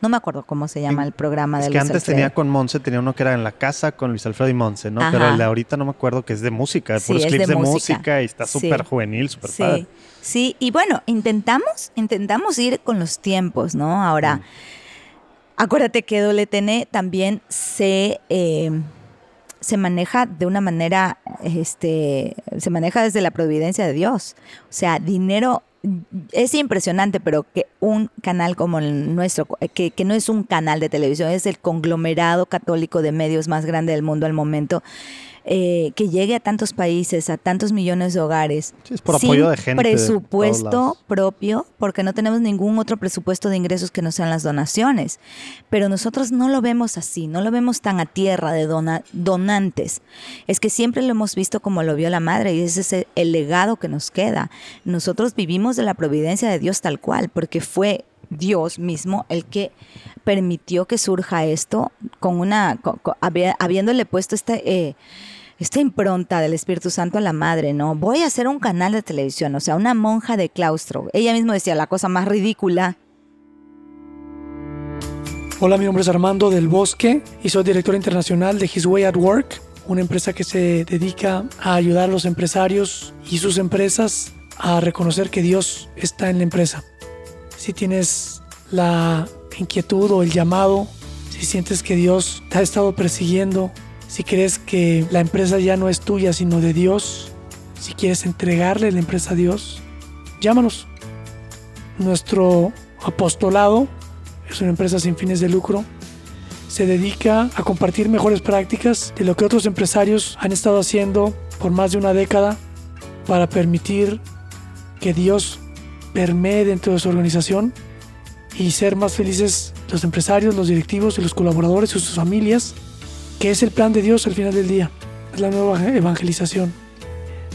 S1: no me acuerdo cómo se llama el programa de
S3: Es que
S1: Luis
S3: antes
S1: Alfredo.
S3: tenía con Monse, tenía uno que era en la casa con Luis Alfredo y Monse, ¿no?
S1: Ajá.
S3: Pero el de ahorita no me acuerdo que es de música, de
S1: Sí,
S3: puros clips
S1: de
S3: de,
S1: música.
S3: música. y está
S1: Sí.
S3: súper juvenil, súper
S1: Sí,
S3: padre.
S1: sí, y bueno, intentamos, intentamos ir con los tiempos, ¿no? Ahora,
S3: Mm.
S1: acuérdate que WTN también se, eh, se maneja de una manera, este, se maneja desde la providencia de Dios. O sea, dinero es impresionante, pero que un canal como el nuestro, que, que no es un canal de televisión, es el conglomerado católico de medios más grande del mundo al momento, eh, que llegue a tantos países, a tantos millones de hogares.
S3: Sí, es por
S1: sin
S3: apoyo de gente
S1: presupuesto propio, porque no tenemos ningún otro presupuesto de ingresos que no sean las donaciones. Pero nosotros no lo vemos así, no lo vemos tan a tierra de dona- donantes. Es que siempre lo hemos visto como lo vio la madre y ese es el- legado que nos queda. Nosotros vivimos de la providencia de Dios tal cual, porque fue Dios mismo el que permitió que surja esto con una, habiéndole puesto este, eh, esta impronta del Espíritu Santo a la madre, ¿no? Voy a hacer un canal de televisión, o sea, una monja de claustro. Ella misma decía la cosa más ridícula.
S4: Hola, mi nombre es Armando del Bosque y soy director internacional de His Way at Work, una empresa que se dedica a ayudar a los empresarios y sus empresas a reconocer que Dios está en la empresa. Si tienes la inquietud o el llamado, si sientes que Dios te ha estado persiguiendo, si crees que la empresa ya no es tuya sino de Dios, si quieres entregarle la empresa a Dios, llámanos. Nuestro apostolado es una empresa sin fines de lucro. Se dedica a compartir mejores prácticas de lo que otros empresarios han estado haciendo por más de una década para permitir que Dios permee dentro de su organización y ser más felices los empresarios, los directivos y los colaboradores y sus familias, que es el plan de Dios al final del día. Es la nueva evangelización.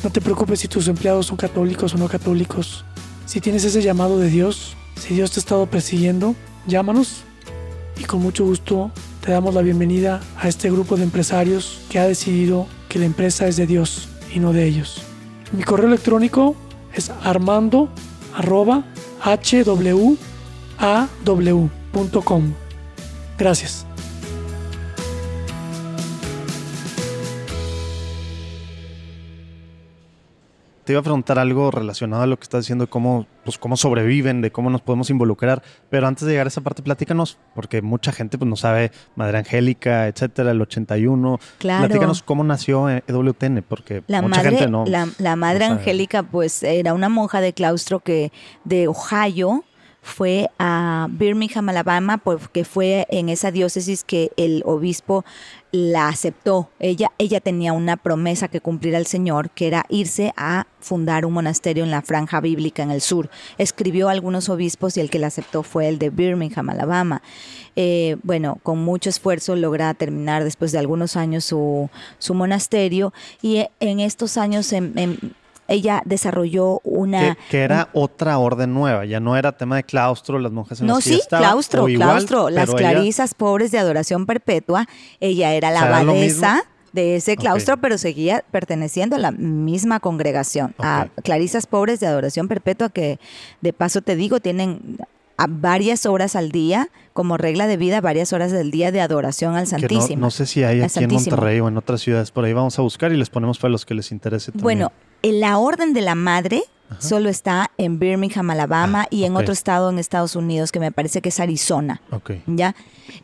S4: No te preocupes si tus empleados son católicos o no católicos. Si tienes ese llamado de Dios, si Dios te ha estado persiguiendo, llámanos y con mucho gusto te damos la bienvenida a este grupo de empresarios que ha decidido que la empresa es de Dios y no de ellos. Mi correo electrónico es armando Gracias.
S3: Te iba a preguntar algo relacionado a lo que estás diciendo, cómo, pues, cómo sobreviven, de cómo nos podemos involucrar. Pero antes de llegar a esa parte, platícanos, porque mucha gente pues, no sabe Madre Angélica, etcétera, el 81. Claro. Platícanos cómo nació EWTN, porque
S1: la
S3: mucha
S1: madre,
S3: gente no.
S1: La, Madre Angélica, pues, era una monja de claustro que de Ohio fue a Birmingham, Alabama, porque fue en esa diócesis que el obispo la aceptó. Ella, ella tenía una promesa que cumplir al Señor, que era irse a fundar un monasterio en la franja bíblica en el sur. Escribió a algunos obispos y el que la aceptó fue el de Birmingham, Alabama. Eh, bueno, con mucho esfuerzo logra terminar después de algunos años su, su monasterio y en estos años ella desarrolló una...
S3: Que, era otra orden nueva, ya no era tema de claustro, las monjas en
S1: No, sí, claustro, claustro, las clarisas pobres de adoración perpetua, ella era la abadesa de ese claustro, pero seguía perteneciendo a la misma congregación, a clarisas pobres de adoración perpetua que de paso te digo, tienen a varias horas al día, como regla de vida, varias horas del día de adoración al Santísimo.
S3: No, sé si hay aquí en Monterrey o en otras ciudades, por ahí vamos a buscar y les ponemos para los que les interese también.
S1: Bueno, la Orden de la Madre solo está en Birmingham, Alabama, ah, y en otro estado en Estados Unidos, que me parece que es Arizona. ¿Ya?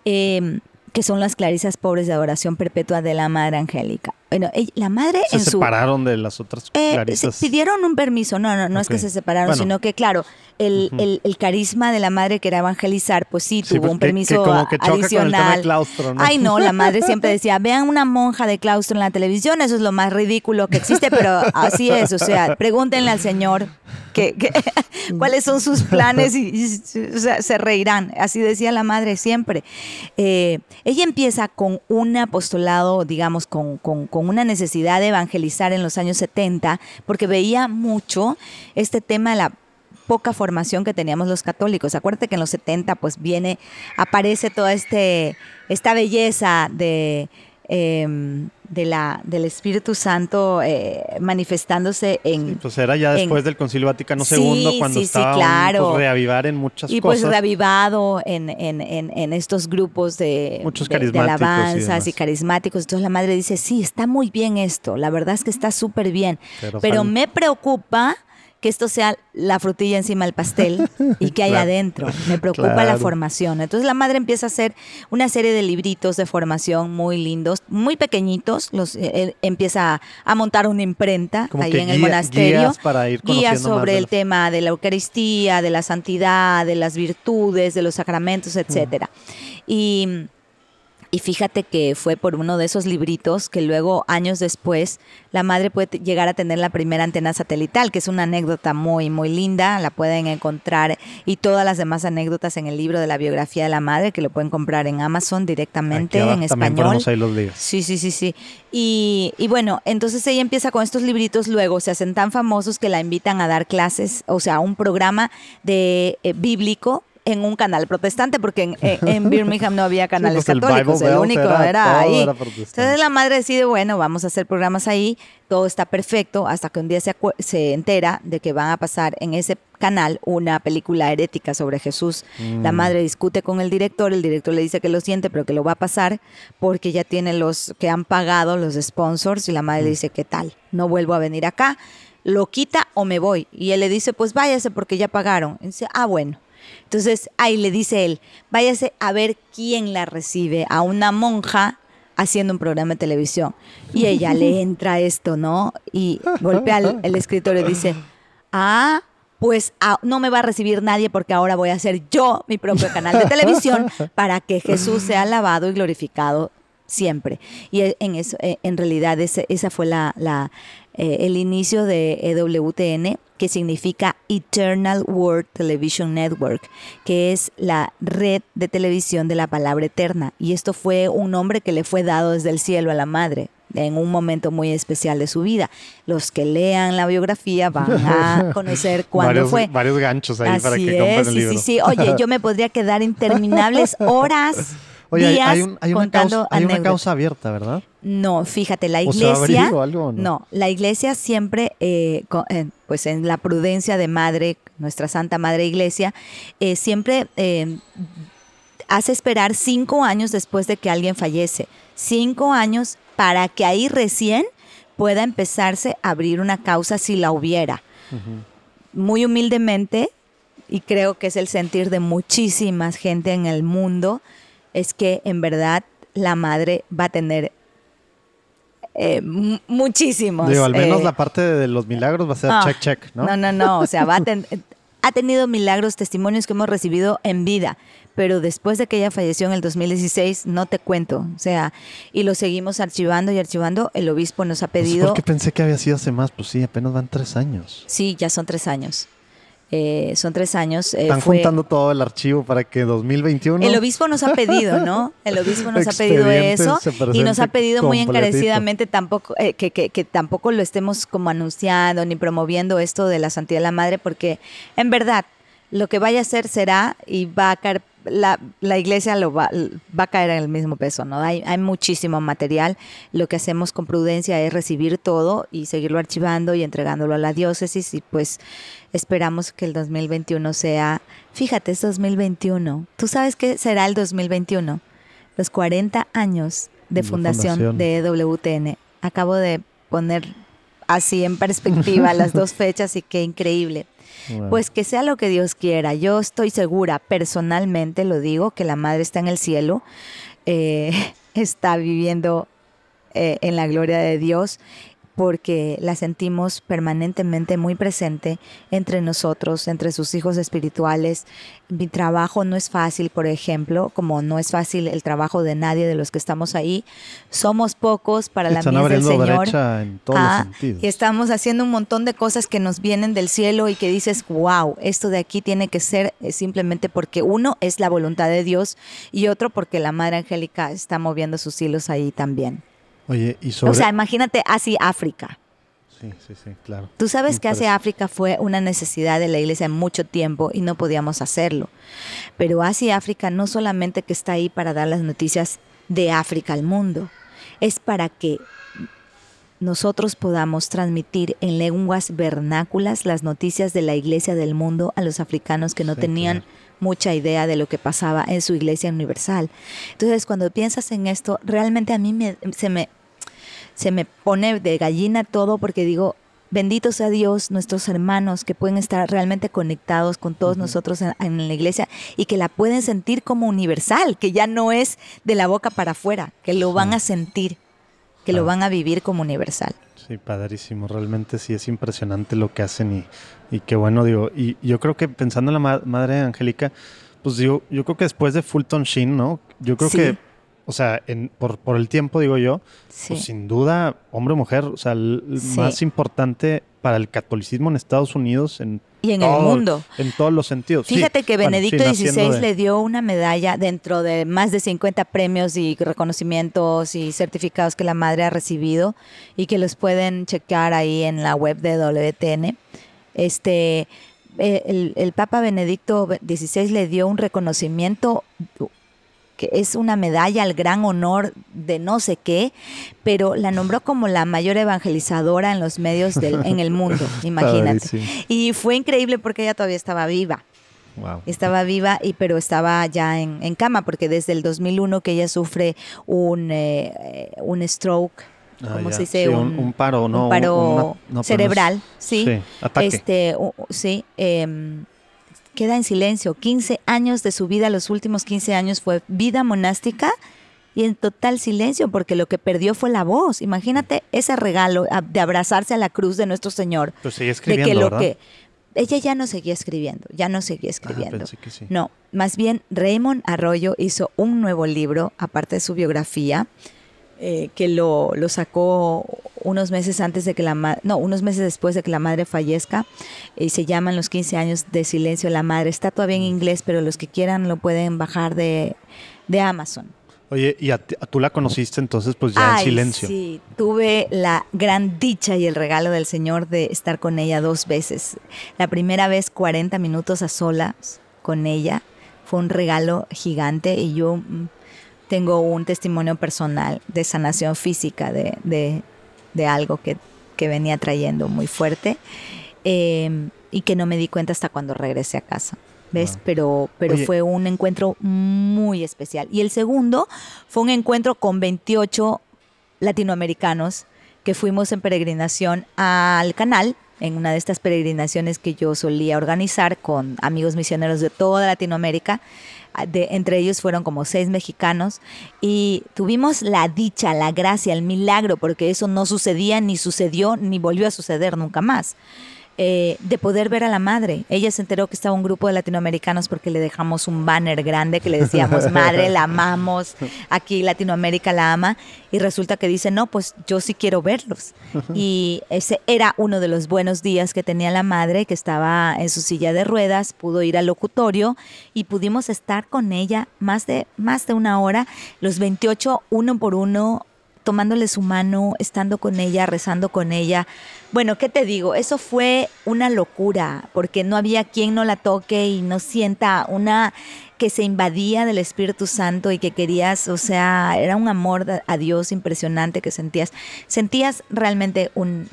S1: Eh, que son las clarisas pobres de adoración perpetua de la Madre Angélica. Bueno, la madre
S3: se separaron de las otras eh, clarisas.
S1: pidieron un permiso, no, no, no es que se separaron, sino que claro, el, el, carisma de la madre que era evangelizar, pues sí, tuvo pues, un permiso adicional. Ay, no, la madre siempre *laughs* decía, vean una monja de claustro en la televisión, eso es lo más ridículo que existe, pero así es, o sea, pregúntenle al Señor que, *laughs* cuáles son sus planes y, se reirán. Así decía la madre siempre. Eh, ella empieza con un apostolado, digamos, con, con una necesidad de evangelizar en los años 70, porque veía mucho este tema de la poca formación que teníamos los católicos. Acuérdate que en los 70 pues viene, aparece toda este, esta belleza de Em, de la, del Espíritu Santo eh, manifestándose en...
S3: pues era ya después del Concilio Vaticano II cuando estaba claro. pues, reavivar en muchas
S1: y
S3: pues,
S1: cosas. Y pues reavivado en, en, en, estos grupos de,
S3: Muchos
S1: de, alabanzas y, carismáticos. Entonces la madre dice, sí, está muy bien esto, la verdad es que está súper bien, pero me preocupa que esto sea la frutilla encima del pastel y que hay *laughs* adentro. Me preocupa la formación. Entonces la madre empieza a hacer una serie de libritos de formación muy lindos, muy pequeñitos. Los eh, empieza a, montar una imprenta ahí en el monasterio.
S3: Guías para ir
S1: Guías sobre el tema de la Eucaristía, de la santidad, de las virtudes, de los sacramentos, etcétera. Y y fíjate que fue por uno de esos libritos que luego, años después, la madre puede llegar a tener la primera antena satelital, que es una anécdota muy, muy linda. La pueden encontrar y todas las demás anécdotas en el libro de la biografía de la madre, que lo pueden comprar en Amazon directamente en español.
S3: Ahí los
S1: Sí, sí, sí, sí. Y, y, bueno, entonces ella empieza con estos libritos, luego se hacen tan famosos que la invitan a dar clases, o sea, un programa de eh, bíblico en un canal protestante, porque en, *laughs* Birmingham no había canales católicos, el, único era, ahí. Entonces la madre decide, bueno, vamos a hacer programas ahí, todo está perfecto, hasta que un día se, se entera de que van a pasar en ese canal una película herética sobre Jesús. La mm. madre discute con el director, el director le dice que lo siente, pero que lo va a pasar porque ya tiene los que han pagado los sponsors y la madre le mm. dice, ¿qué tal? No vuelvo a venir acá. ¿Lo quita o me voy? Y él le dice, pues váyase porque ya pagaron. Y dice, ah, bueno. Entonces ahí le dice él, váyase a ver quién la recibe, a una monja haciendo un programa de televisión. Y ella le *laughs* entra esto, ¿no? Y golpea el, escritorio y dice, ah, pues ah, no me va a recibir nadie porque ahora voy a hacer yo mi propio canal de televisión *laughs* para que Jesús sea alabado y glorificado siempre. Y en, eso, eh, en realidad esa fue la, eh, el inicio de EWTN, que significa Eternal World Television Network, que es la red de televisión de la palabra eterna. Y esto fue un nombre que le fue dado desde el cielo a la madre en un momento muy especial de su vida. Los que lean la biografía van a *laughs* conocer cuándo fue.
S3: Varios ganchos ahí para que
S1: compren el libro. Sí, sí, Oye, yo me podría quedar interminables *laughs* horas Oye, hay,
S3: una causa, abierta, ¿verdad?
S1: No, fíjate, la iglesia. no? la iglesia siempre, eh, eh, pues en la prudencia de madre, nuestra Santa Madre Iglesia, eh, siempre hace esperar cinco años después de que alguien fallece. Cinco años para que ahí recién pueda empezarse a abrir una causa si la hubiera. Muy humildemente, y creo que es el sentir de muchísima gente en el mundo, es que en verdad la madre va a tener eh, muchísimos.
S3: Digo, al menos eh, la parte de los milagros va a ser check, check, ¿no?
S1: No, no, no. O sea, va a ha tenido milagros, testimonios que hemos recibido en vida, pero después de que ella falleció en el 2016, no te cuento. O sea, y lo seguimos archivando y archivando. El obispo nos ha pedido.
S3: ¿Por qué pensé que había sido hace más? Pues sí, apenas van tres años.
S1: Sí, ya son tres años. Eh, son tres años.
S3: Eh, Están juntando todo el archivo para que 2021.
S1: El obispo nos ha pedido, ¿no? El obispo nos ha *laughs* pedido eso y nos ha pedido muy encarecidamente tampoco eh, que, que, que, tampoco lo estemos como anunciando ni promoviendo esto de la santidad de la madre, porque en verdad lo que vaya a hacer será y va a caer la, la, iglesia lo va, va, a caer en el mismo peso, ¿no? Hay, hay muchísimo material. Lo que hacemos con prudencia es recibir todo y seguirlo archivando y entregándolo a la diócesis y pues esperamos que el 2021 sea, fíjate, es 2021. ¿Tú sabes qué será el 2021? Los 40 años de fundación, de EWTN. Acabo de poner así en perspectiva *laughs* las dos fechas y qué increíble. Pues que sea lo que Dios quiera. Yo estoy segura, personalmente lo digo, que la Madre está en el cielo, eh, *laughs* está viviendo eh, en la gloria de Dios porque la sentimos permanentemente muy presente entre nosotros, entre sus hijos espirituales. Mi trabajo no es fácil, por ejemplo, como no es fácil el trabajo de nadie de los que estamos ahí. Somos pocos para la mies del Señor.
S3: En todos ah.
S1: Y estamos haciendo un montón de cosas que nos vienen del cielo y que dices, wow, esto de aquí tiene que ser eh, simplemente porque uno es la voluntad de Dios y otro porque la Madre Angélica está moviendo sus hilos ahí también.
S3: Oye, y sobre...
S1: O sea, imagínate así África.
S3: Sí, sí, sí, claro.
S1: Tú sabes que hacia África fue una necesidad de la iglesia mucho tiempo y no podíamos hacerlo. Pero Asia África no solamente que está ahí para dar las noticias de África al mundo, es para que nosotros podamos transmitir en lenguas vernáculas las noticias de la iglesia del mundo a los africanos que no tenían mucha idea de lo que pasaba en su iglesia universal. Entonces, cuando piensas en esto, realmente a mí se, me, se me pone de gallina todo porque digo, bendito sea Dios, nuestros hermanos que pueden estar realmente conectados con todos nosotros en, la iglesia y que la pueden sentir como universal, que ya no es de la boca para afuera, que lo van a sentir, que lo van a vivir como universal.
S3: Sí, padrísimo. Realmente sí es impresionante lo que hacen y, y qué bueno, digo. Y yo creo que pensando en la madre Angélica, pues digo, yo creo que después de Fulton Sheen, ¿no? Yo creo que, o sea, en, por, por el tiempo, digo yo, pues sin duda, hombre o mujer, o sea, el más importante para el catolicismo en Estados Unidos en
S1: y en el mundo.
S3: En todos los sentidos.
S1: Fíjate que Benedicto XVI le dio una medalla dentro de más de 50 premios y reconocimientos y certificados que la madre ha recibido y que los pueden checar ahí en la web de WTN. Este, eh, el, el Papa Benedicto XVI le dio un reconocimiento que es una medalla al gran honor de no sé qué, pero la nombró como la mayor evangelizadora en los medios del, en el mundo, *laughs* imagínate. Y fue increíble porque ella todavía estaba viva. Estaba viva, y, pero estaba ya en, cama, porque desde el 2001 que ella sufre un, eh, un stroke, ah, como se dice?
S3: un, paro, ¿no?
S1: Un paro cerebral, sí. Este, sí. Em, queda en silencio. 15 años de su vida, los últimos 15 años fue vida monástica y en total silencio porque lo que perdió fue la voz. Imagínate ese regalo de abrazarse a la cruz de nuestro Señor.
S3: Pues seguía escribiendo,
S1: de que ella ya no seguía escribiendo, ya no seguía ah, escribiendo. No, más bien Raymond Arroyo hizo un nuevo libro, aparte de su biografía, eh, que lo, lo, sacó unos meses antes de que la no, unos meses después de que la madre fallezca y se llaman Los 15 años de silencio de la madre. Está todavía en inglés, pero los que quieran lo pueden bajar de, de Amazon.
S3: Oye, ¿y a, tú la conociste entonces pues ya en silencio?
S1: Sí, tuve la gran dicha y el regalo del Señor de estar con ella dos veces. La primera vez 40 minutos a solas con ella. Fue un regalo gigante y yo mm, tengo un testimonio personal de sanación física de, de, algo que, que, venía trayendo muy fuerte em, y que no me di cuenta hasta cuando regresé a casa. ¿ves? Pero, pero fue un encuentro muy especial. Y el segundo fue un encuentro con 28 latinoamericanos que fuimos en peregrinación al canal, en una de estas peregrinaciones que yo solía organizar con amigos misioneros de toda Latinoamérica. De, entre ellos fueron como seis mexicanos y tuvimos la dicha, la gracia, el milagro, porque eso no sucedía, ni sucedió, ni volvió a suceder nunca más. Eh, de poder ver a la madre. Ella se enteró que estaba un grupo de latinoamericanos porque le dejamos un banner grande que le decíamos, *laughs* madre, la amamos, aquí Latinoamérica la ama, y resulta que dice, no, pues yo sí quiero verlos. *laughs* Y ese era uno de los buenos días que tenía la madre, que estaba en su silla de ruedas, pudo ir al locutorio y pudimos estar con ella más de, más de una hora, los 28, uno por uno, tomándole su mano, estando con ella, rezando con ella. Bueno, ¿qué te digo? Eso fue una locura, porque no había quien no la toque y no sienta una que se invadía del Espíritu Santo y que querías, o sea, era un amor a Dios impresionante que sentías. Sentías realmente un,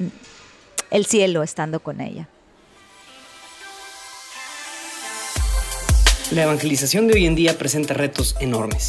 S1: el cielo estando con ella.
S5: La evangelización de hoy en día presenta retos enormes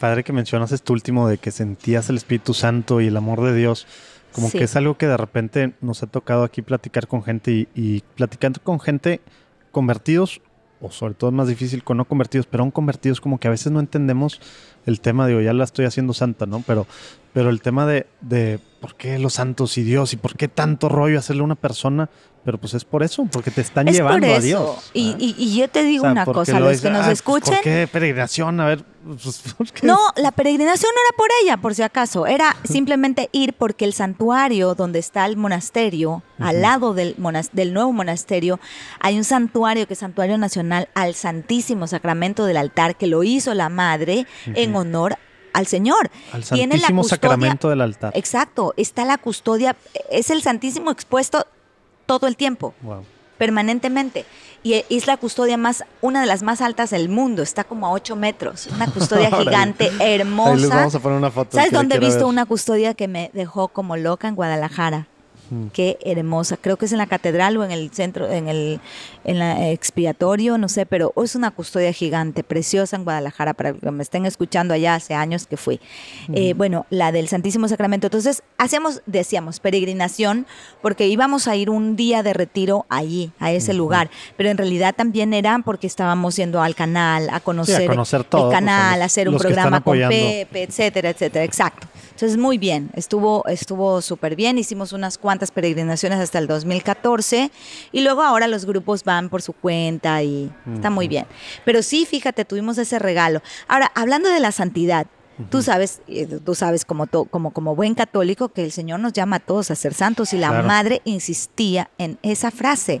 S3: Padre que mencionas esto último de que sentías el Espíritu Santo y el amor de Dios. Como que es algo que de repente nos ha tocado aquí platicar con gente y, y platicando con gente convertidos, o sobre todo es más difícil con no convertidos, pero aún convertidos como que a veces no entendemos el tema, digo, ya la estoy haciendo santa, ¿no? Pero, pero el tema de, de por qué los santos y Dios y por qué tanto rollo hacerle a una persona pero pues es por eso, porque te están llevando a Dios.
S1: Y, y, yo te digo una cosa, los que nos ah, escuchen. ¿Por
S3: qué peregrinación? A ver. *laughs* Pues,
S1: no, la peregrinación no era por ella, por si acaso. Era simplemente ir porque el santuario donde está el monasterio, al lado del, del nuevo monasterio, hay un santuario que es Santuario Nacional al Santísimo Sacramento del altar, que lo hizo la madre en honor al Señor.
S3: Al Santísimo Sacramento del altar.
S1: Exacto, está la custodia, es el Santísimo expuesto todo el tiempo. Permanentemente. Y es la custodia más, una de las más altas del mundo. Está como a 8 metros. Una custodia *laughs* gigante, hermosa.
S3: vamos a poner una foto.
S1: ¿Sabes dónde he visto una custodia que me dejó como loca en Guadalajara? Qué hermosa. Creo que es en la catedral o en el centro, en el en la expiatorio, no sé, pero es una custodia gigante, preciosa en Guadalajara, para que me estén escuchando allá hace años que fui. Eh, bueno, la del Santísimo Sacramento. Entonces, hacíamos, decíamos, peregrinación, porque íbamos a ir un día de retiro allí, a ese lugar, pero en realidad también era porque estábamos yendo al canal, a conocer,
S3: conocer todo,
S1: el canal, a hacer un programa con Pepe, etcétera, etcétera. Exacto. Entonces, muy bien, estuvo estuvo súper bien, hicimos unas cuantas peregrinaciones hasta el 2014 y luego ahora los grupos van por su cuenta y está muy bien. Pero sí, fíjate, tuvimos ese regalo. Ahora, hablando de la santidad, Tú sabes, eh, tú sabes como, como, como buen católico que el Señor nos llama a todos a ser santos y la madre insistía en esa frase.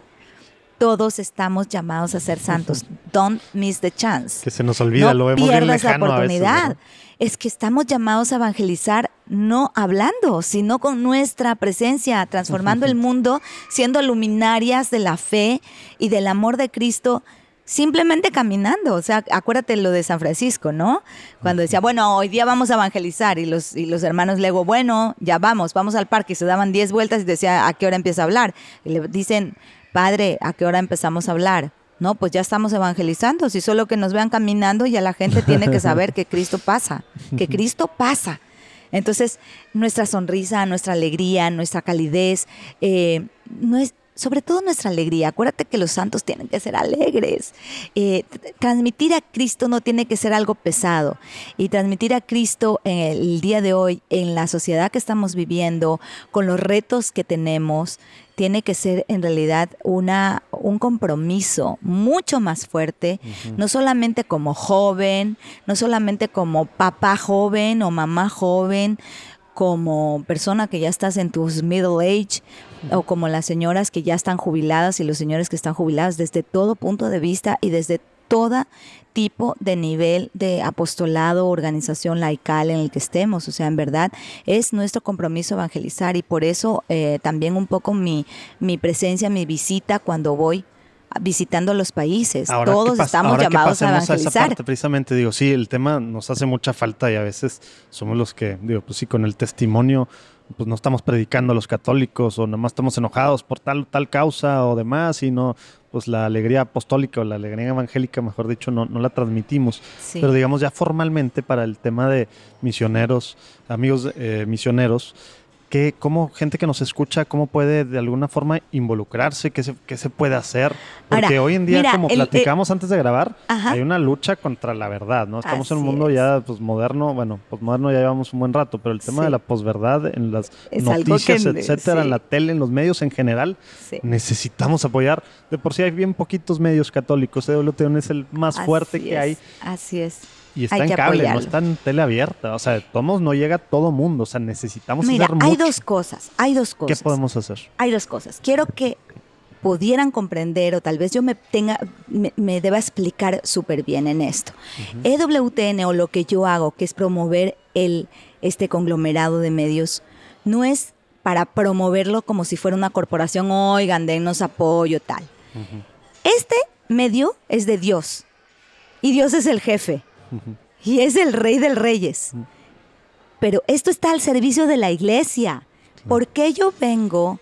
S1: Todos estamos llamados a ser santos. Don't miss the chance.
S3: Que se nos olvida, lo vemos bien lejano
S1: la oportunidad es que estamos llamados a evangelizar no hablando, sino con nuestra presencia, transformando el mundo, siendo luminarias de la fe y del amor de Cristo simplemente caminando. O sea, acuérdate lo de San Francisco, ¿no? Cuando decía, bueno, hoy día vamos a evangelizar y los, y los hermanos le digo, bueno, ya vamos, vamos al parque y se daban 10 vueltas y decía, ¿a qué hora empieza a hablar? Y le dicen, padre, ¿a qué hora empezamos a hablar? No, pues ya estamos evangelizando. Si solo que nos vean caminando, ya la gente tiene que saber que Cristo pasa, que Cristo pasa. Entonces, nuestra sonrisa, nuestra alegría, nuestra calidez, eh, sobre todo nuestra alegría. Acuérdate que los santos tienen que ser alegres. Eh, transmitir a Cristo no tiene que ser algo pesado. Y transmitir a Cristo en el día de hoy, en la sociedad que estamos viviendo, con los retos que tenemos, tiene que ser en realidad una, un compromiso mucho más fuerte, no solamente como joven, no solamente como papá joven o mamá joven, como persona que ya estás en tus middle age o como las señoras que ya están jubiladas y los señores que están jubilados desde todo punto de vista y desde todo tipo de nivel de apostolado, organización laical en el que estemos. O sea, en verdad es nuestro compromiso evangelizar y por eso eh, también un poco mi, mi presencia, mi visita cuando voy visitando los países. Todos estamos llamados a evangelizar.
S3: precisamente digo, sí, el tema nos hace mucha falta y a veces somos los que, digo, pues sí, con el testimonio, pues no estamos predicando a los católicos o nada más estamos enojados por tal tal causa o demás y no, pues la alegría apostólica o la alegría evangélica, mejor dicho, no, no la transmitimos. Pero digamos ya formalmente para el tema de misioneros, amigos eh, misioneros, ¿Qué, cómo gente que nos escucha, cómo puede de alguna forma involucrarse? ¿Qué se, qué se puede hacer? Porque hoy en día, como platicamos antes de grabar, hay una lucha contra la verdad, ¿no? Estamos en un mundo ya pues, moderno, bueno, posmoderno ya llevamos un buen rato, pero el tema de la posverdad en las noticias, etcétera, en la tele, en los medios en general, necesitamos apoyar. De por sí hay bien poquitos medios católicos, EWTN es el más fuerte que hay.
S1: Así es.
S3: Y está en cable, no está en tele abierta. O sea, tomos no llega todo mundo. O sea, necesitamos
S1: Mira, hay dos cosas. Hay dos cosas.
S3: ¿Qué podemos hacer?
S1: Hay dos cosas. Quiero que pudieran comprender o tal vez yo me tenga me, deba explicar súper bien en esto. EWTN o lo que yo hago, que es promover el este conglomerado de medios, no es para promoverlo como si fuera una corporación, oigan, denos apoyo, tal. Este medio es de Dios y Dios es el jefe. Y es el rey del reyes. Pero esto está al servicio de la iglesia. ¿Por qué yo vengo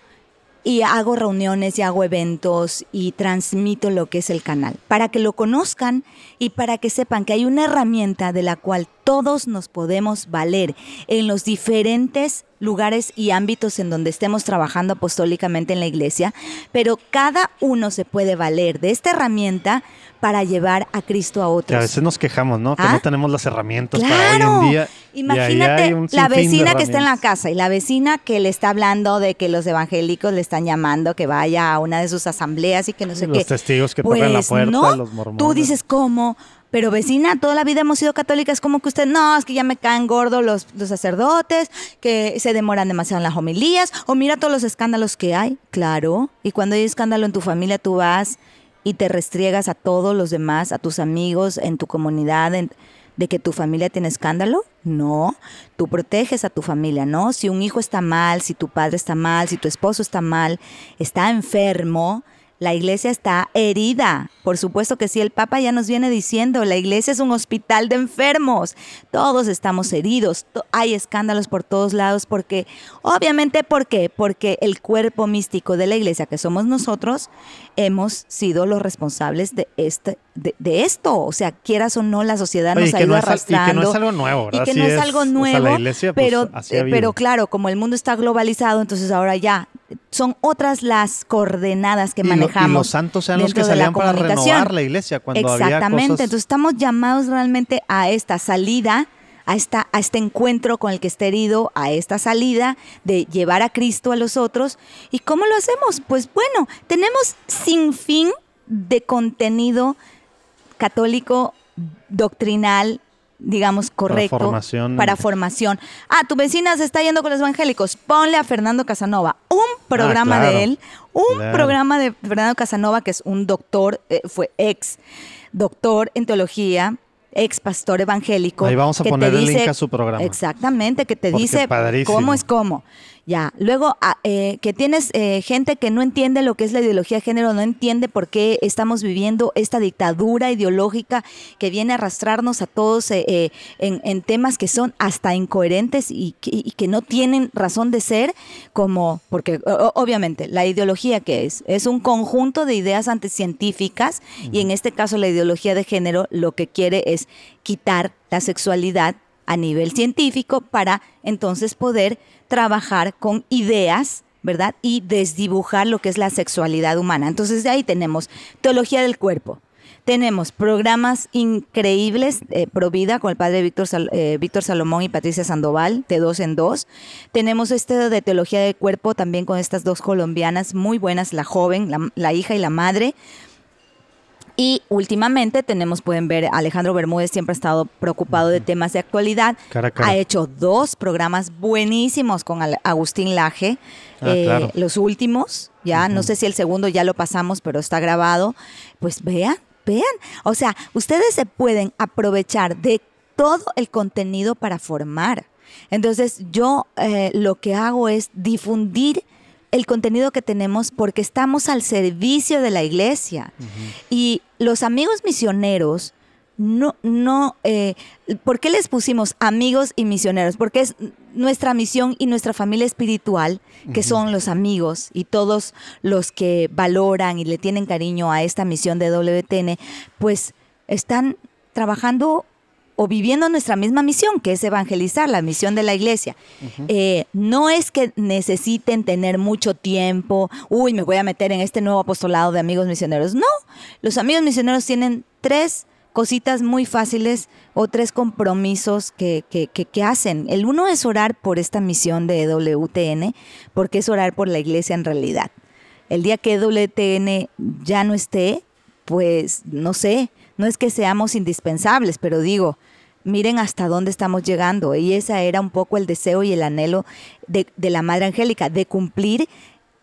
S1: y hago reuniones y hago eventos y transmito lo que es el canal? Para que lo conozcan y para que sepan que hay una herramienta de la cual todos nos podemos valer en los diferentes lugares y ámbitos en donde estemos trabajando apostólicamente en la iglesia, pero cada uno se puede valer de esta herramienta para llevar a Cristo a otros.
S3: a veces nos quejamos, ¿no? Que no ¿Ah? tenemos las herramientas para hoy en día.
S1: Imagínate la vecina que está en la casa y la vecina que le está hablando de que los evangélicos le están llamando que vaya a una de sus asambleas y que no sé qué.
S3: Los testigos que tocan la pues, puerta,
S1: no,
S3: los mormones.
S1: Tú dices, ¿cómo? Pero vecina, toda la vida hemos sido católicas, como que usted, no, es que ya me caen gordos los, los, sacerdotes, que se demoran demasiado en las homilías, o mira todos los escándalos que hay. Claro, y cuando hay escándalo en tu familia, tú vas y te restriegas a todos los demás, a tus amigos, en tu comunidad, de que tu familia tiene escándalo. No, tú proteges a tu familia, ¿no? Si un hijo está mal, si tu padre está mal, si tu esposo está mal, está enfermo, la iglesia está herida. Por supuesto que sí, el Papa ya nos viene diciendo, la iglesia es un hospital de enfermos. Todos estamos heridos. Hay escándalos por todos lados porque, obviamente, ¿por qué? Porque el cuerpo místico de la iglesia, que somos nosotros, hemos sido los responsables de este de, esto. O sea, quieras o no, la sociedad nos ha ido arrastrando.
S3: y que no es algo nuevo, ¿verdad?
S1: Y que no es, algo nuevo. pero, pero claro, como el mundo está globalizado, entonces ahora ya son otras las coordenadas que manejamos. y
S3: los santos sean los que salían para renovar la iglesia cuando
S1: Exactamente, entonces estamos llamados realmente a esta salida, a, esta, a este encuentro con el que está herido, a esta salida de llevar a Cristo a los otros. ¿Y cómo lo hacemos? Pues bueno, tenemos sin fin de contenido católico doctrinal digamos, correcto para formación. Ah, tu vecina se está yendo con los evangélicos. Ponle a Fernando Casanova un programa de él, un programa de Fernando Casanova, que es un doctor, eh, fue ex doctor en teología, ex pastor evangélico.
S3: Ahí vamos a poner el link a su programa.
S1: Exactamente, que te dice cómo es cómo. Ya, luego ah, eh, que tienes eh, gente que no entiende lo que es la ideología de género, no entiende por qué estamos viviendo esta dictadura ideológica que viene a arrastrarnos a todos eh, en, temas que son hasta incoherentes y que, no tienen razón de ser, como, porque obviamente la ideología que es, es un conjunto de ideas anticientíficas y en este caso la ideología de género lo que quiere es quitar la sexualidad a nivel científico para entonces poder trabajar con ideas ¿verdad? Y desdibujar lo que es la sexualidad humana. Entonces de ahí tenemos teología del cuerpo. Tenemos programas increíbles, eh, Provida con el padre Víctor, eh, Víctor Salomón y Patricia Sandoval, de dos en dos. Tenemos este de teología del cuerpo también con estas dos colombianas muy buenas, la joven, la hija y la madre. Y últimamente tenemos, pueden ver, Alejandro Bermúdez siempre ha estado preocupado de temas de actualidad. Ha hecho dos programas buenísimos con Agustín Laje. Ah, eh, los últimos, ya, no sé si el segundo ya lo pasamos, pero está grabado. Pues vean, vean. O sea, ustedes se pueden aprovechar de todo el contenido para formar. Entonces, yo eh, lo que hago es difundir el contenido que tenemos porque estamos al servicio de la iglesia. Y los amigos misioneros, no, no, eh, ¿por qué les pusimos amigos y misioneros? Porque es nuestra misión y nuestra familia espiritual, que son los amigos y todos los que valoran y le tienen cariño a esta misión de WTN, pues están trabajando o viviendo nuestra misma misión, que es evangelizar, la misión de la iglesia. Eh, no es que necesiten tener mucho tiempo, uy, me voy a meter en este nuevo apostolado de amigos misioneros. No, los amigos misioneros tienen tres cositas muy fáciles o tres compromisos que, que, que, hacen. El uno es orar por esta misión de WTN, porque es orar por la iglesia en realidad. El día que WTN ya no esté, pues no sé, no es que seamos indispensables, pero digo, miren hasta dónde estamos llegando. Y ese era un poco el deseo y el anhelo de, la Madre Angélica, de cumplir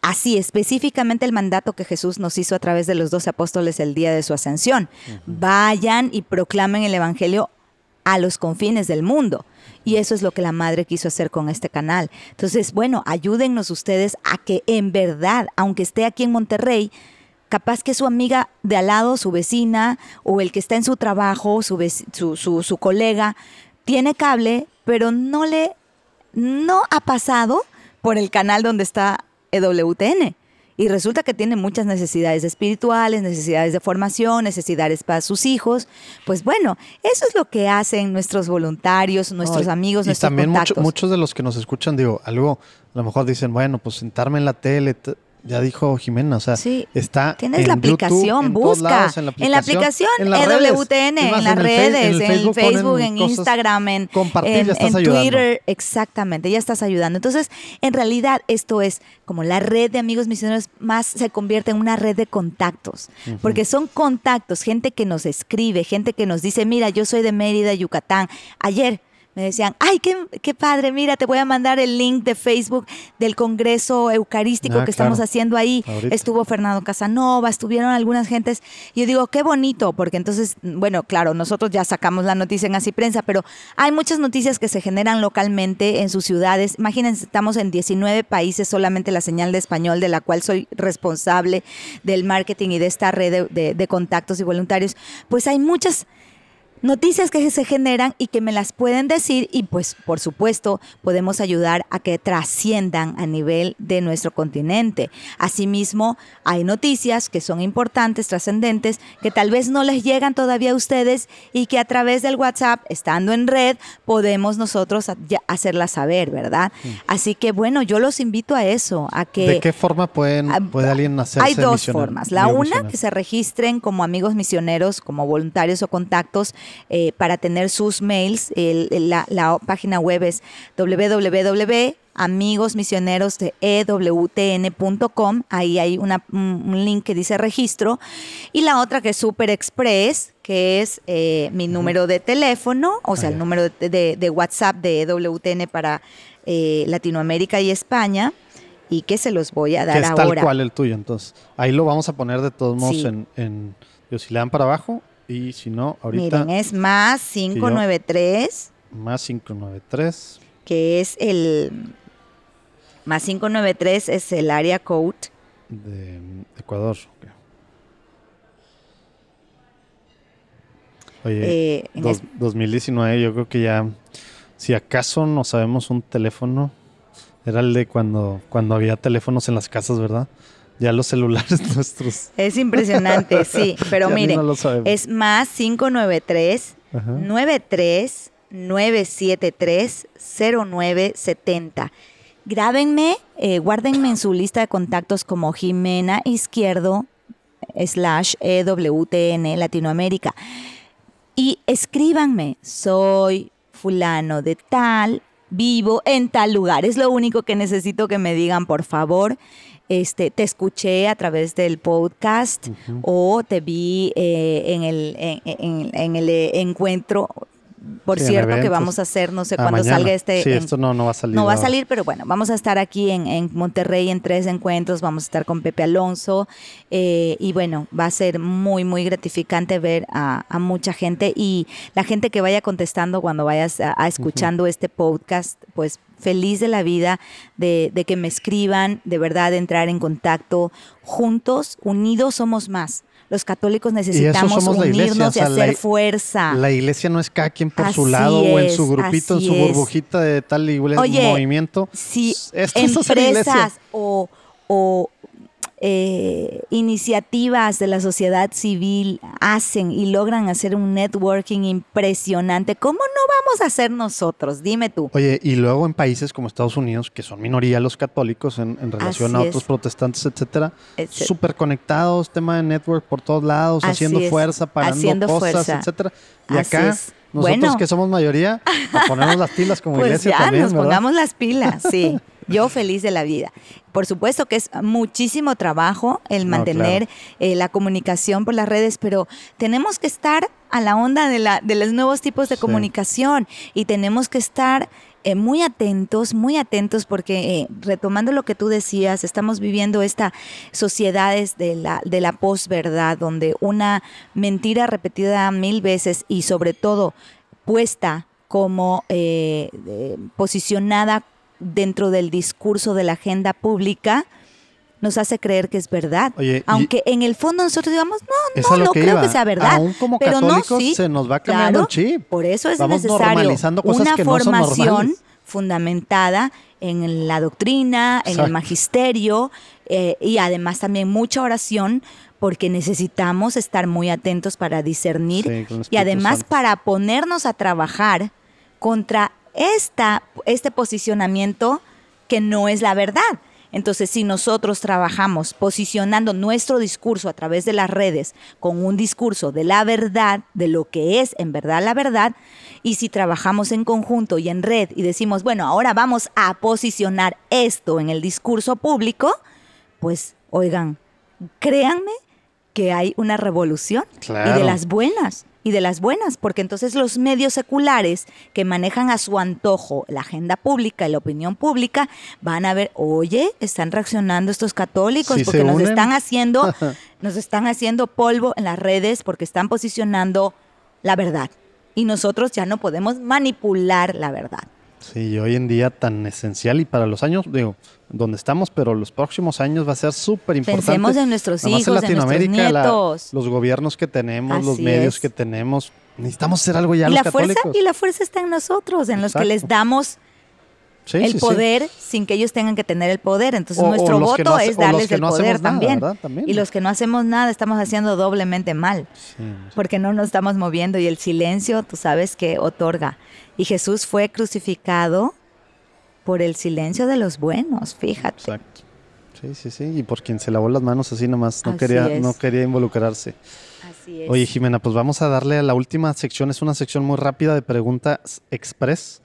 S1: así específicamente el mandato que Jesús nos hizo a través de los dos apóstoles el día de su ascensión. Vayan y proclamen el Evangelio a los confines del mundo. Y eso es lo que la madre quiso hacer con este canal. Entonces, bueno, ayúdennos ustedes a que en verdad, aunque esté aquí en Monterrey, capaz que su amiga de al lado, su vecina o el que está en su trabajo, su, su, su, colega, tiene cable, pero no le, no ha pasado por el canal donde está EWTN. Y resulta que tiene muchas necesidades espirituales, necesidades de formación, necesidades para sus hijos. Pues bueno, eso es lo que hacen nuestros voluntarios, nuestros amigos, y nuestros también
S3: muchos de los que nos escuchan, digo, algo, a lo mejor dicen, bueno, pues sentarme en la tele, ya dijo Jimena, o sea, está
S1: tienes la aplicación, busca en, la aplicación, en la EWTN, en, las redes, en, Facebook, en, Instagram, en, Twitter, exactamente, ya estás ayudando. Entonces, en realidad esto es como la red de amigos misioneros más se convierte en una red de contactos, porque son contactos, gente que nos escribe, gente que nos dice, mira, yo soy de Mérida, Yucatán. Ayer me decían, ay, qué, padre, mira, te voy a mandar el link de Facebook del Congreso Eucarístico ah, que estamos haciendo ahí. Estuvo Fernando Casanova, estuvieron algunas gentes. Y yo digo, qué bonito, porque entonces, bueno, claro, nosotros ya sacamos la noticia en Así Prensa, pero hay muchas noticias que se generan localmente en sus ciudades. Imagínense, estamos en 19 países, solamente la señal de español, de la cual soy responsable del marketing y de esta red de contactos y voluntarios. Pues hay muchas noticias que se generan y que me las pueden decir y pues por supuesto podemos ayudar a que trasciendan a nivel de nuestro continente. Asimismo, hay noticias que son importantes, trascendentes, que tal vez no les llegan todavía a ustedes y que a través del WhatsApp, estando en red, podemos nosotros hacerlas saber, ¿verdad? Así que bueno, yo los invito a eso, a que...
S3: ¿De qué forma pueden, puede alguien hacerse
S1: Hay dos formas. La una, que se registren como amigos misioneros, como voluntarios o contactos eh, para tener sus mails. la, página web es www.amigosmisioneros de ewtn.com. Ahí hay un link que dice registro. Y la otra que es Super Express, que es eh, mi número de teléfono, o sea, el número de, WhatsApp de EWTN para eh, Latinoamérica y España y que se los voy a dar que es
S3: tal cual el tuyo, entonces. Ahí lo vamos a poner de todos modos en, en, si le dan para abajo, y si no, ahorita.
S1: Miren, es más 593.
S3: más 593.
S1: Que es el. Más 593 es el área code.
S3: De Ecuador. Oye, eh, 2019, yo creo que ya. Si acaso no sabemos un teléfono. Era el de cuando, cuando había teléfonos en las casas, ¿verdad? Ya los celulares *laughs* nuestros.
S1: Es impresionante, sí. *laughs* Pero miren, es más 593 93 973-0970. Grábenme, eh, guárdenme en su lista de contactos como Jimena Izquierdo slash EWTN Latinoamérica. Y escríbanme, soy fulano de tal, vivo en tal lugar. Es lo único que necesito que me digan, por favor. Este, te escuché a través del podcast o te vi eh, en, el, en, el encuentro. Por cierto, que vamos a hacer, no sé ah, cuándo salga este.
S3: Sí, esto no, no va a salir.
S1: No va a salir, pero bueno, vamos a estar aquí en, Monterrey en tres encuentros, vamos a estar con Pepe Alonso eh, y bueno, va a ser muy, muy gratificante ver a, mucha gente y la gente que vaya contestando cuando vayas a, escuchando este podcast, pues feliz de la vida de, de que me escriban, de verdad, de entrar en contacto. Juntos, unidos somos más los católicos necesitamos unirnos y hacer fuerza.
S3: La iglesia no es cada quien por su lado o en su grupito, en su burbujita de tal y movimiento.
S1: Si empresas o, o eh, iniciativas de la sociedad civil hacen y logran hacer un networking impresionante, ¿cómo no vamos a hacer nosotros? Dime tú.
S3: Oye, y luego en países como Estados Unidos, que son minoría los católicos en, relación a otros protestantes, etcétera, súper conectados, tema de network por todos lados, haciendo fuerza, parando cosas, etcétera. Y acá nosotros que somos mayoría, a ponernos las pilas como *laughs*
S1: pues
S3: iglesia
S1: ya,
S3: también,
S1: nos pongamos las pilas, sí. *laughs* Yo feliz de la vida. Por supuesto que es muchísimo trabajo el mantener eh, la comunicación por las redes, pero tenemos que estar a la onda de, la, de los nuevos tipos de comunicación y tenemos que estar eh, muy atentos, muy atentos, porque eh, retomando lo que tú decías, estamos viviendo esta sociedades de la, de la posverdad, donde una mentira repetida mil veces y sobre todo puesta como posicionada dentro del discurso de la agenda pública nos hace creer que es verdad. Aunque en el fondo nosotros digamos, no, no, no creo que sea verdad.
S3: como pero no, sí, se nos va cambiando el chip.
S1: Por eso es necesario una formación fundamentada en la doctrina, en el magisterio eh, y además también mucha oración porque necesitamos estar muy atentos para discernir y además para ponernos a trabajar contra esta, este posicionamiento que no es la verdad. Entonces, si nosotros trabajamos posicionando nuestro discurso a través de las redes con un discurso de la verdad, de lo que es en verdad la verdad, y si trabajamos en conjunto y en red y decimos, bueno, ahora vamos a posicionar esto en el discurso público, pues, oigan, créanme que hay una revolución y de las buenas y de las buenas, porque entonces los medios seculares que manejan a su antojo la agenda pública y la opinión pública van a ver, oye, están reaccionando estos católicos porque nos están haciendo, *laughs* nos están haciendo polvo en las redes porque están posicionando la verdad. Y nosotros ya no podemos manipular la verdad.
S3: Sí, hoy en día tan esencial y para los años, digo, donde estamos, pero los próximos años va a ser súper importante.
S1: Pensemos en nuestros hijos, en, nuestros nietos.
S3: los gobiernos que tenemos, los medios que tenemos. Necesitamos hacer algo ya y los
S1: la Fuerza, y la fuerza está en nosotros, en los que les damos el poder sin que ellos tengan que tener el poder. Entonces nuestro voto es darles el poder también. Y los que no hacemos nada estamos haciendo doblemente mal, porque no nos estamos moviendo y el silencio, tú sabes que otorga. Y Jesús fue crucificado por el silencio de los buenos, fíjate.
S3: Exacto. Sí, sí, sí. Y por quien se lavó las manos así nomás, no, quería, no quería involucrarse.
S1: Así es.
S3: Oye, Jimena, pues vamos a darle a la última sección. Es una sección muy rápida de preguntas express.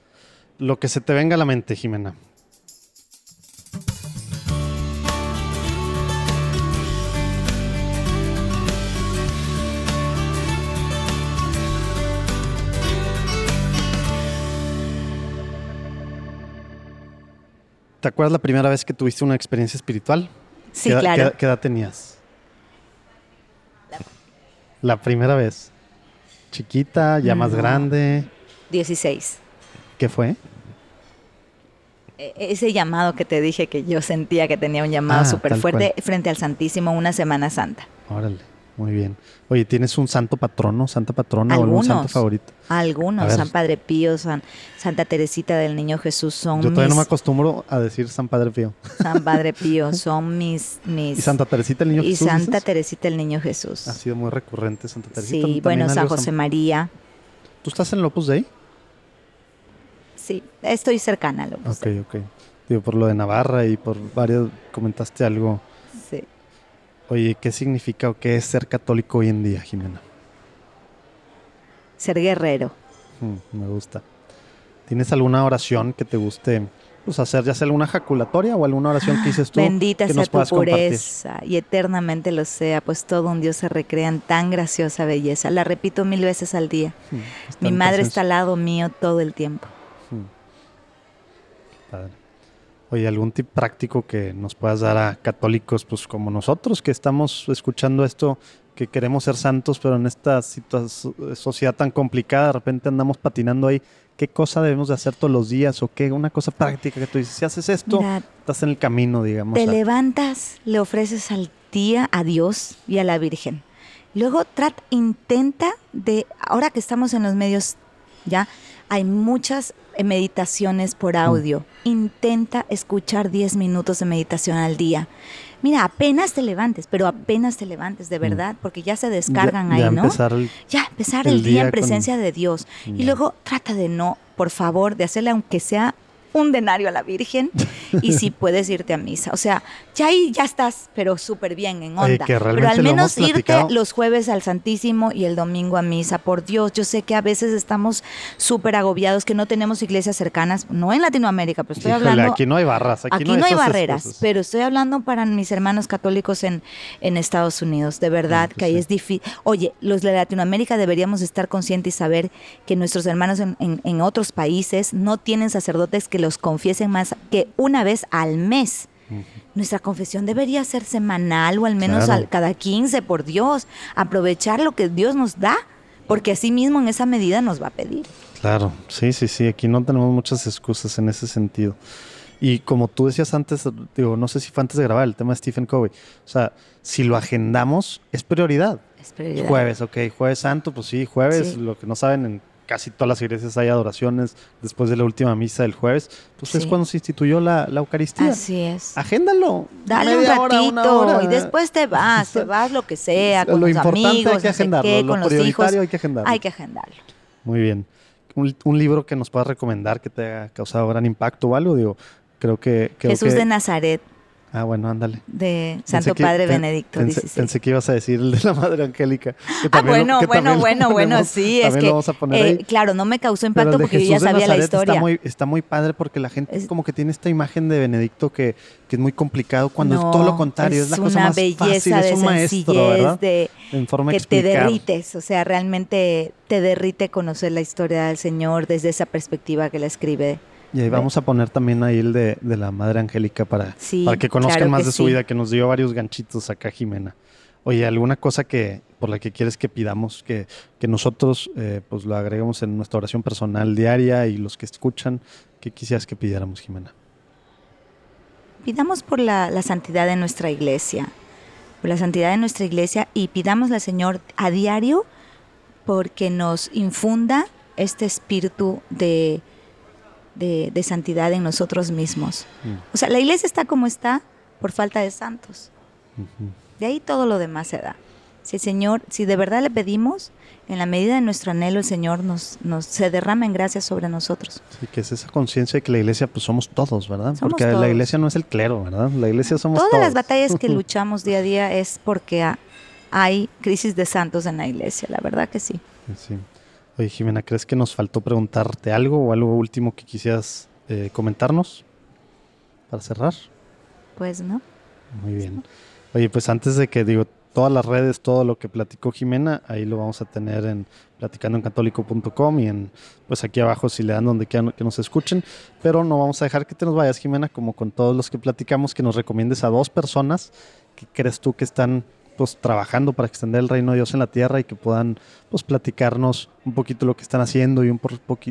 S3: Lo que se te venga a la mente, Jimena. ¿Te acuerdas la primera vez que tuviste una experiencia espiritual?
S1: Sí, claro.
S3: ¿qué, edad tenías? La, primera vez. ¿Chiquita, ya más grande?
S1: 16.
S3: ¿Qué fue?
S1: E, ese llamado que te dije que yo sentía que tenía un llamado ah, súper fuerte frente al Santísimo una Semana Santa.
S3: Órale. Muy bien. Oye, ¿tienes un santo patrono, santa patrona o algún santo favorito?
S1: Algunos, San Padre Pío, San, Santa Teresita del Niño Jesús son
S3: Yo todavía no me acostumbro a decir San Padre Pío.
S1: San Padre Pío *laughs* son mis... mis
S3: ¿Y Santa Teresita del Niño Jesús?
S1: Y Santa Teresita del Niño Jesús.
S3: Ha sido muy recurrente Santa Teresita.
S1: Sí, bueno, San José María.
S3: ¿Tú estás en el Opus Dei?
S1: Sí, estoy cercana a lo
S3: Ok, ok. Digo, por lo de Navarra y por varios, comentaste algo.
S1: Sí.
S3: Oye, ¿qué significa o qué es ser católico hoy en día, Jimena?
S1: Ser guerrero.
S3: Mm, me gusta. ¿Tienes alguna oración que te guste pues, hacer, ya sea alguna jaculatoria o alguna oración que dices tú?
S1: Bendita
S3: que
S1: sea
S3: nos
S1: tu
S3: puedas compartir?
S1: pureza y eternamente lo sea, pues todo un Dios se recrea en tan graciosa belleza. La repito mil veces al día.
S3: Mm, está
S1: Mi madre está al lado mío todo el tiempo.
S3: Padre. Oye, algún tip práctico que nos puedas dar a católicos, pues como nosotros que estamos escuchando esto, que queremos ser santos, pero en esta sociedad tan complicada, de repente andamos patinando ahí. ¿Qué cosa debemos de hacer todos los días o qué? Una cosa práctica que tú dices, si haces esto,
S1: Mira,
S3: estás en el camino, digamos.
S1: te
S3: a-
S1: levantas, le ofreces al día a Dios y a la Virgen. Luego trata, intenta de, ahora que estamos en los medios, ya hay muchas meditaciones por audio. Intenta escuchar 10 minutos de meditación al día. Mira, apenas te levantes, pero apenas te levantes, de verdad, porque ya se descargan
S3: Mm. ya,
S1: ahí,
S3: ya
S1: ¿no?
S3: empezar el-
S1: ya empezar
S3: el
S1: el, día,
S3: día
S1: en
S3: con-
S1: presencia de Dios. Y luego trata de no, por favor, de hacerle aunque sea un denario a la Virgen y si *laughs* puedes irte a misa. O sea, ya ahí ya estás, pero súper bien en onda. pero al menos irte los jueves al Santísimo y el domingo a misa. Por Dios, yo sé que a veces estamos súper agobiados, que no tenemos iglesias cercanas, no en Latinoamérica, pero estoy
S3: Híjole,
S1: hablando...
S3: aquí no hay barras, aquí,
S1: Aquí,
S3: no hay,
S1: no hay barreras, pero estoy hablando para mis hermanos católicos en, en Estados Unidos. De verdad que ahí
S3: sí.
S1: es difícil. Oye, los de Latinoamérica deberíamos estar conscientes y saber que nuestros hermanos en, en- en otros países no tienen sacerdotes que los confiesen más que una vez al mes. Nuestra confesión debería ser semanal o al menos
S3: Claro.
S1: al- cada 15, por Dios. Aprovechar lo que Dios nos da, porque así mismo en esa medida nos va a pedir.
S3: Claro, sí, sí, sí, aquí no tenemos muchas excusas en ese sentido. Y como tú decías antes, digo, no sé si fue antes de grabar el tema de Stephen Covey, o sea, si lo agendamos, es prioridad.
S1: Es prioridad.
S3: Jueves, ok, jueves santo, pues sí, jueves,
S1: Sí.
S3: lo que no saben, en casi todas las iglesias hay adoraciones después de la última misa del jueves, pues es cuando se instituyó la, la Eucaristía.
S1: Así es.
S3: Agéndalo.
S1: Dale un
S3: media hora, una
S1: ratito
S3: hora.
S1: y después te vas, te vas lo que sea, con
S3: Lo
S1: los
S3: importante
S1: amigos,
S3: hay que
S1: no sé
S3: agendarlo,
S1: qué,
S3: lo
S1: con los hijos.
S3: hay que agendarlo.
S1: Hay que agendarlo.
S3: Muy bien. Un, un libro que nos puedas recomendar que te haya causado gran impacto o algo, digo, creo que... creo
S1: Jesús
S3: que-
S1: de Nazaret,
S3: Ah, bueno, ándale.
S1: de
S3: Pensé
S1: Santo
S3: que-
S1: Padre
S3: pen-
S1: Benedicto
S3: pensé,
S1: XVI.
S3: pensé que ibas a decir el de la Madre Angélica. que
S1: Ah,
S3: lo-
S1: bueno,
S3: que
S1: bueno,
S3: lo
S1: bueno, *laughs* bueno,
S3: ponemos-
S1: sí, es que,
S3: lo vamos a poner
S1: eh,
S3: ahí.
S1: claro, no me causó impacto porque yo ya
S3: Jesús
S1: sabía la historia.
S3: Está muy, está muy padre porque la gente
S1: Es-
S3: como que tiene esta imagen de Benedicto que, que es muy complicado cuando es
S1: No,
S3: todo lo contrario, es, la cosa
S1: una
S3: más
S1: belleza
S3: fácil, es
S1: de
S3: un maestro,
S1: sencillez,
S3: ¿verdad?
S1: de
S3: En forma
S1: que te derrites, o sea, realmente te derrite conocer la historia del Señor desde esa perspectiva que la escribe.
S3: Y ahí vamos a poner también ahí el de, de la Madre Angélica para,
S1: Sí,
S3: para que conozcan
S1: claro
S3: más
S1: que
S3: de su
S1: sí.
S3: vida, que nos dio varios ganchitos acá Jimena. Oye, ¿alguna cosa que por la que quieres que pidamos que, que nosotros eh, pues lo agreguemos en nuestra oración personal diaria y los que escuchan? ¿Qué quisieras que pidiéramos, Jimena?
S1: Pidamos por la, la santidad de nuestra iglesia, por la santidad de nuestra iglesia y pidámosle al Señor a diario porque nos infunda este espíritu de, de, de santidad en nosotros mismos.
S3: Mm.
S1: O sea, la iglesia está como está por falta de santos. De ahí todo lo demás se da. Si el Señor, si de verdad le pedimos, en la medida de nuestro anhelo, el Señor nos, nos se derrama en gracia sobre nosotros.
S3: Sí, que es esa conciencia de que la iglesia pues somos todos, ¿verdad?
S1: Somos
S3: Porque la
S1: todos.
S3: iglesia no es el clero, ¿verdad? La iglesia somos
S1: Todas
S3: todos.
S1: las batallas que *laughs* luchamos día a día es porque ha- hay crisis de santos en la iglesia, la verdad que sí.
S3: Sí. Oye, Jimena, ¿crees que nos faltó preguntarte algo o algo último que quisieras eh, comentarnos para cerrar?
S1: Pues no.
S3: Muy bien. Oye, pues antes de que digo todas las redes, todo lo que platicó Jimena, ahí lo vamos a tener en platicandoencatólico.com y en pues aquí abajo si le dan donde quieran que nos escuchen, pero no vamos a dejar que te nos vayas, Jimena, como con todos los que platicamos, que nos recomiendes a dos personas que crees tú que están pues trabajando para extender el reino de Dios en la tierra y que puedan pues platicarnos un poquito lo que están haciendo y un,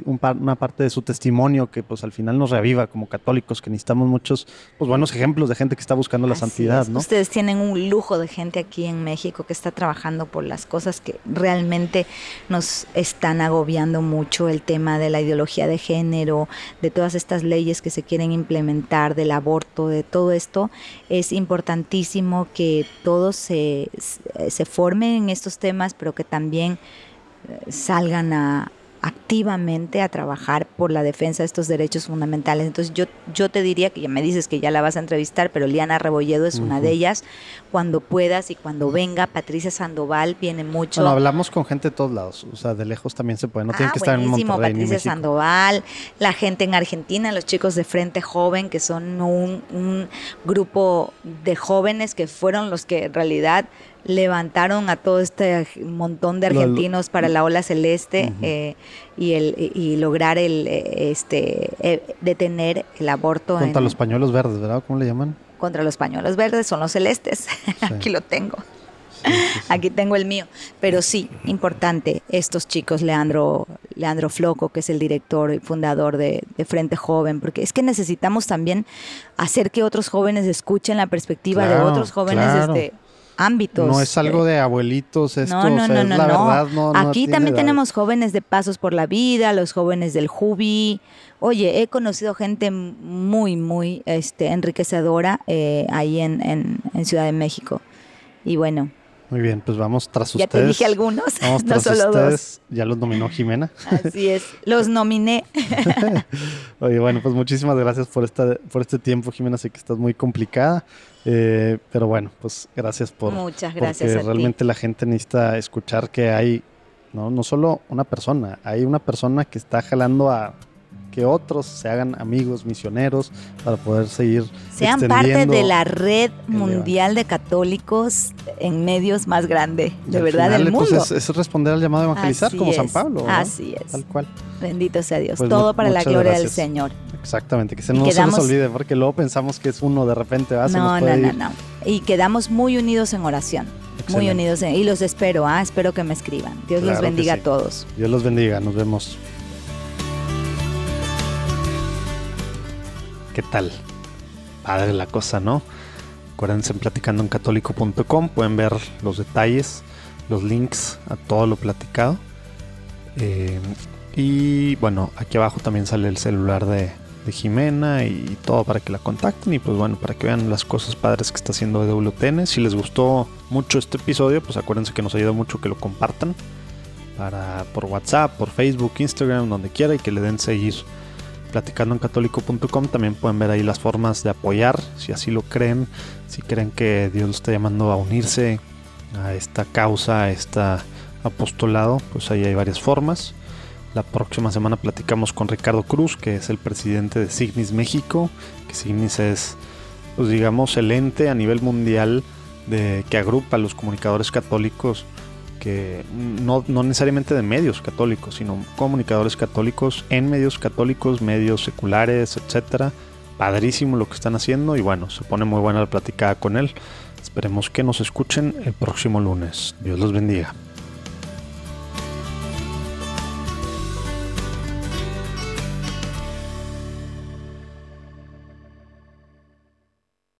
S3: un par- una parte de su testimonio que pues al final nos reaviva como católicos que necesitamos muchos pues buenos ejemplos de gente que está buscando la
S1: Así
S3: santidad,
S1: es.
S3: ¿no?
S1: Ustedes tienen un lujo de gente aquí en México que está trabajando por las cosas que realmente nos están agobiando mucho, el tema de la ideología de género, de todas estas leyes que se quieren implementar, del aborto, de todo esto. Es importantísimo que todos se, se formen en estos temas, pero que también salgan a, activamente a trabajar por la defensa de estos derechos fundamentales. Entonces yo, yo te diría que ya me dices que ya la vas a entrevistar, pero Liana Rebolledo es una de ellas. Cuando puedas y cuando venga, Patricia Sandoval viene mucho.
S3: Bueno, hablamos con gente de todos lados, o sea, de lejos también se puede, no tiene que estar en Monterrey
S1: Patricia Sandoval, la gente en Argentina, los chicos de Frente Joven, que son un, un grupo de jóvenes que fueron los que en realidad levantaron a todo este montón de argentinos para la ola celeste eh, y, el, y lograr el este eh, detener el aborto.
S3: Contra los pañuelos verdes, ¿verdad? ¿Cómo le llaman?
S1: Contra los pañuelos verdes, son los celestes. *laughs* Aquí lo tengo. Aquí tengo el mío. Pero sí, importante, estos chicos, Leandro, Leandro Floco, que es el director y fundador de, Frente Joven, porque es que necesitamos también hacer que otros jóvenes escuchen la perspectiva de otros jóvenes este, ámbitos.
S3: No es algo de abuelitos esto, no, no, no, la verdad no.
S1: Aquí también tenemos jóvenes de pasos por la vida, los jóvenes del Jubi. Oye, he conocido gente muy, muy este, enriquecedora eh, ahí en, en, Ciudad de México. Y bueno,
S3: muy bien, pues vamos tras
S1: ustedes.
S3: Ya te
S1: dije algunos, *laughs*
S3: vamos
S1: no solo
S3: ustedes.
S1: dos.
S3: Ya los nominó Jimena.
S1: Así es, los nominé. *laughs*
S3: Oye, bueno, pues muchísimas gracias por, esta, por este tiempo, Jimena. Sé que estás muy complicada. Eh, pero bueno, pues gracias por.
S1: Muchas gracias.
S3: Porque realmente la gente necesita escuchar que hay, ¿no? no solo una persona, hay una persona que está jalando a que otros se hagan amigos misioneros para poder seguir
S1: sean parte de la red mundial de católicos en medios más grande de verdad del
S3: pues,
S1: mundo
S3: es, responder al llamado a evangelizar como San Pablo
S1: así es
S3: tal cual
S1: bendito sea Dios pues todo para la gloria del Señor
S3: Exactamente, que se no se nos olvide, porque luego pensamos que es uno de repente. ¿ah?
S1: no, no, no, no. Y quedamos muy unidos en oración. Muy unidos y los espero, ¿ah? espero que me escriban. Dios los bendiga a todos.
S3: Dios los bendiga, nos vemos. ¿Qué tal? Padre la cosa, ¿no? Acuérdense en platicandoencatólico.com, pueden ver los detalles, los links a todo lo platicado. Eh, y bueno, aquí abajo también sale el celular de, Jimena y todo para que la contacten y pues bueno, para que vean las cosas padres que está haciendo WTN. Si les gustó mucho este episodio, pues acuérdense que nos ayuda mucho que lo compartan para, por WhatsApp, por Facebook, Instagram, donde quiera y que le den seguir platicando en católico.com. También pueden ver ahí las formas de apoyar, si así lo creen, si creen que Dios lo está llamando a unirse a esta causa, a este apostolado, pues ahí hay varias formas. La próxima semana platicamos con Ricardo Cruz, que es el presidente de Signis México, que Signis es, pues digamos, el ente a nivel mundial de, que agrupa a los comunicadores católicos, que no, no necesariamente de medios católicos, sino comunicadores católicos en medios católicos, medios seculares, etcétera. Padrísimo lo que están haciendo y bueno, se pone muy buena la platicada con él. Esperemos que nos escuchen el próximo lunes. Dios los bendiga.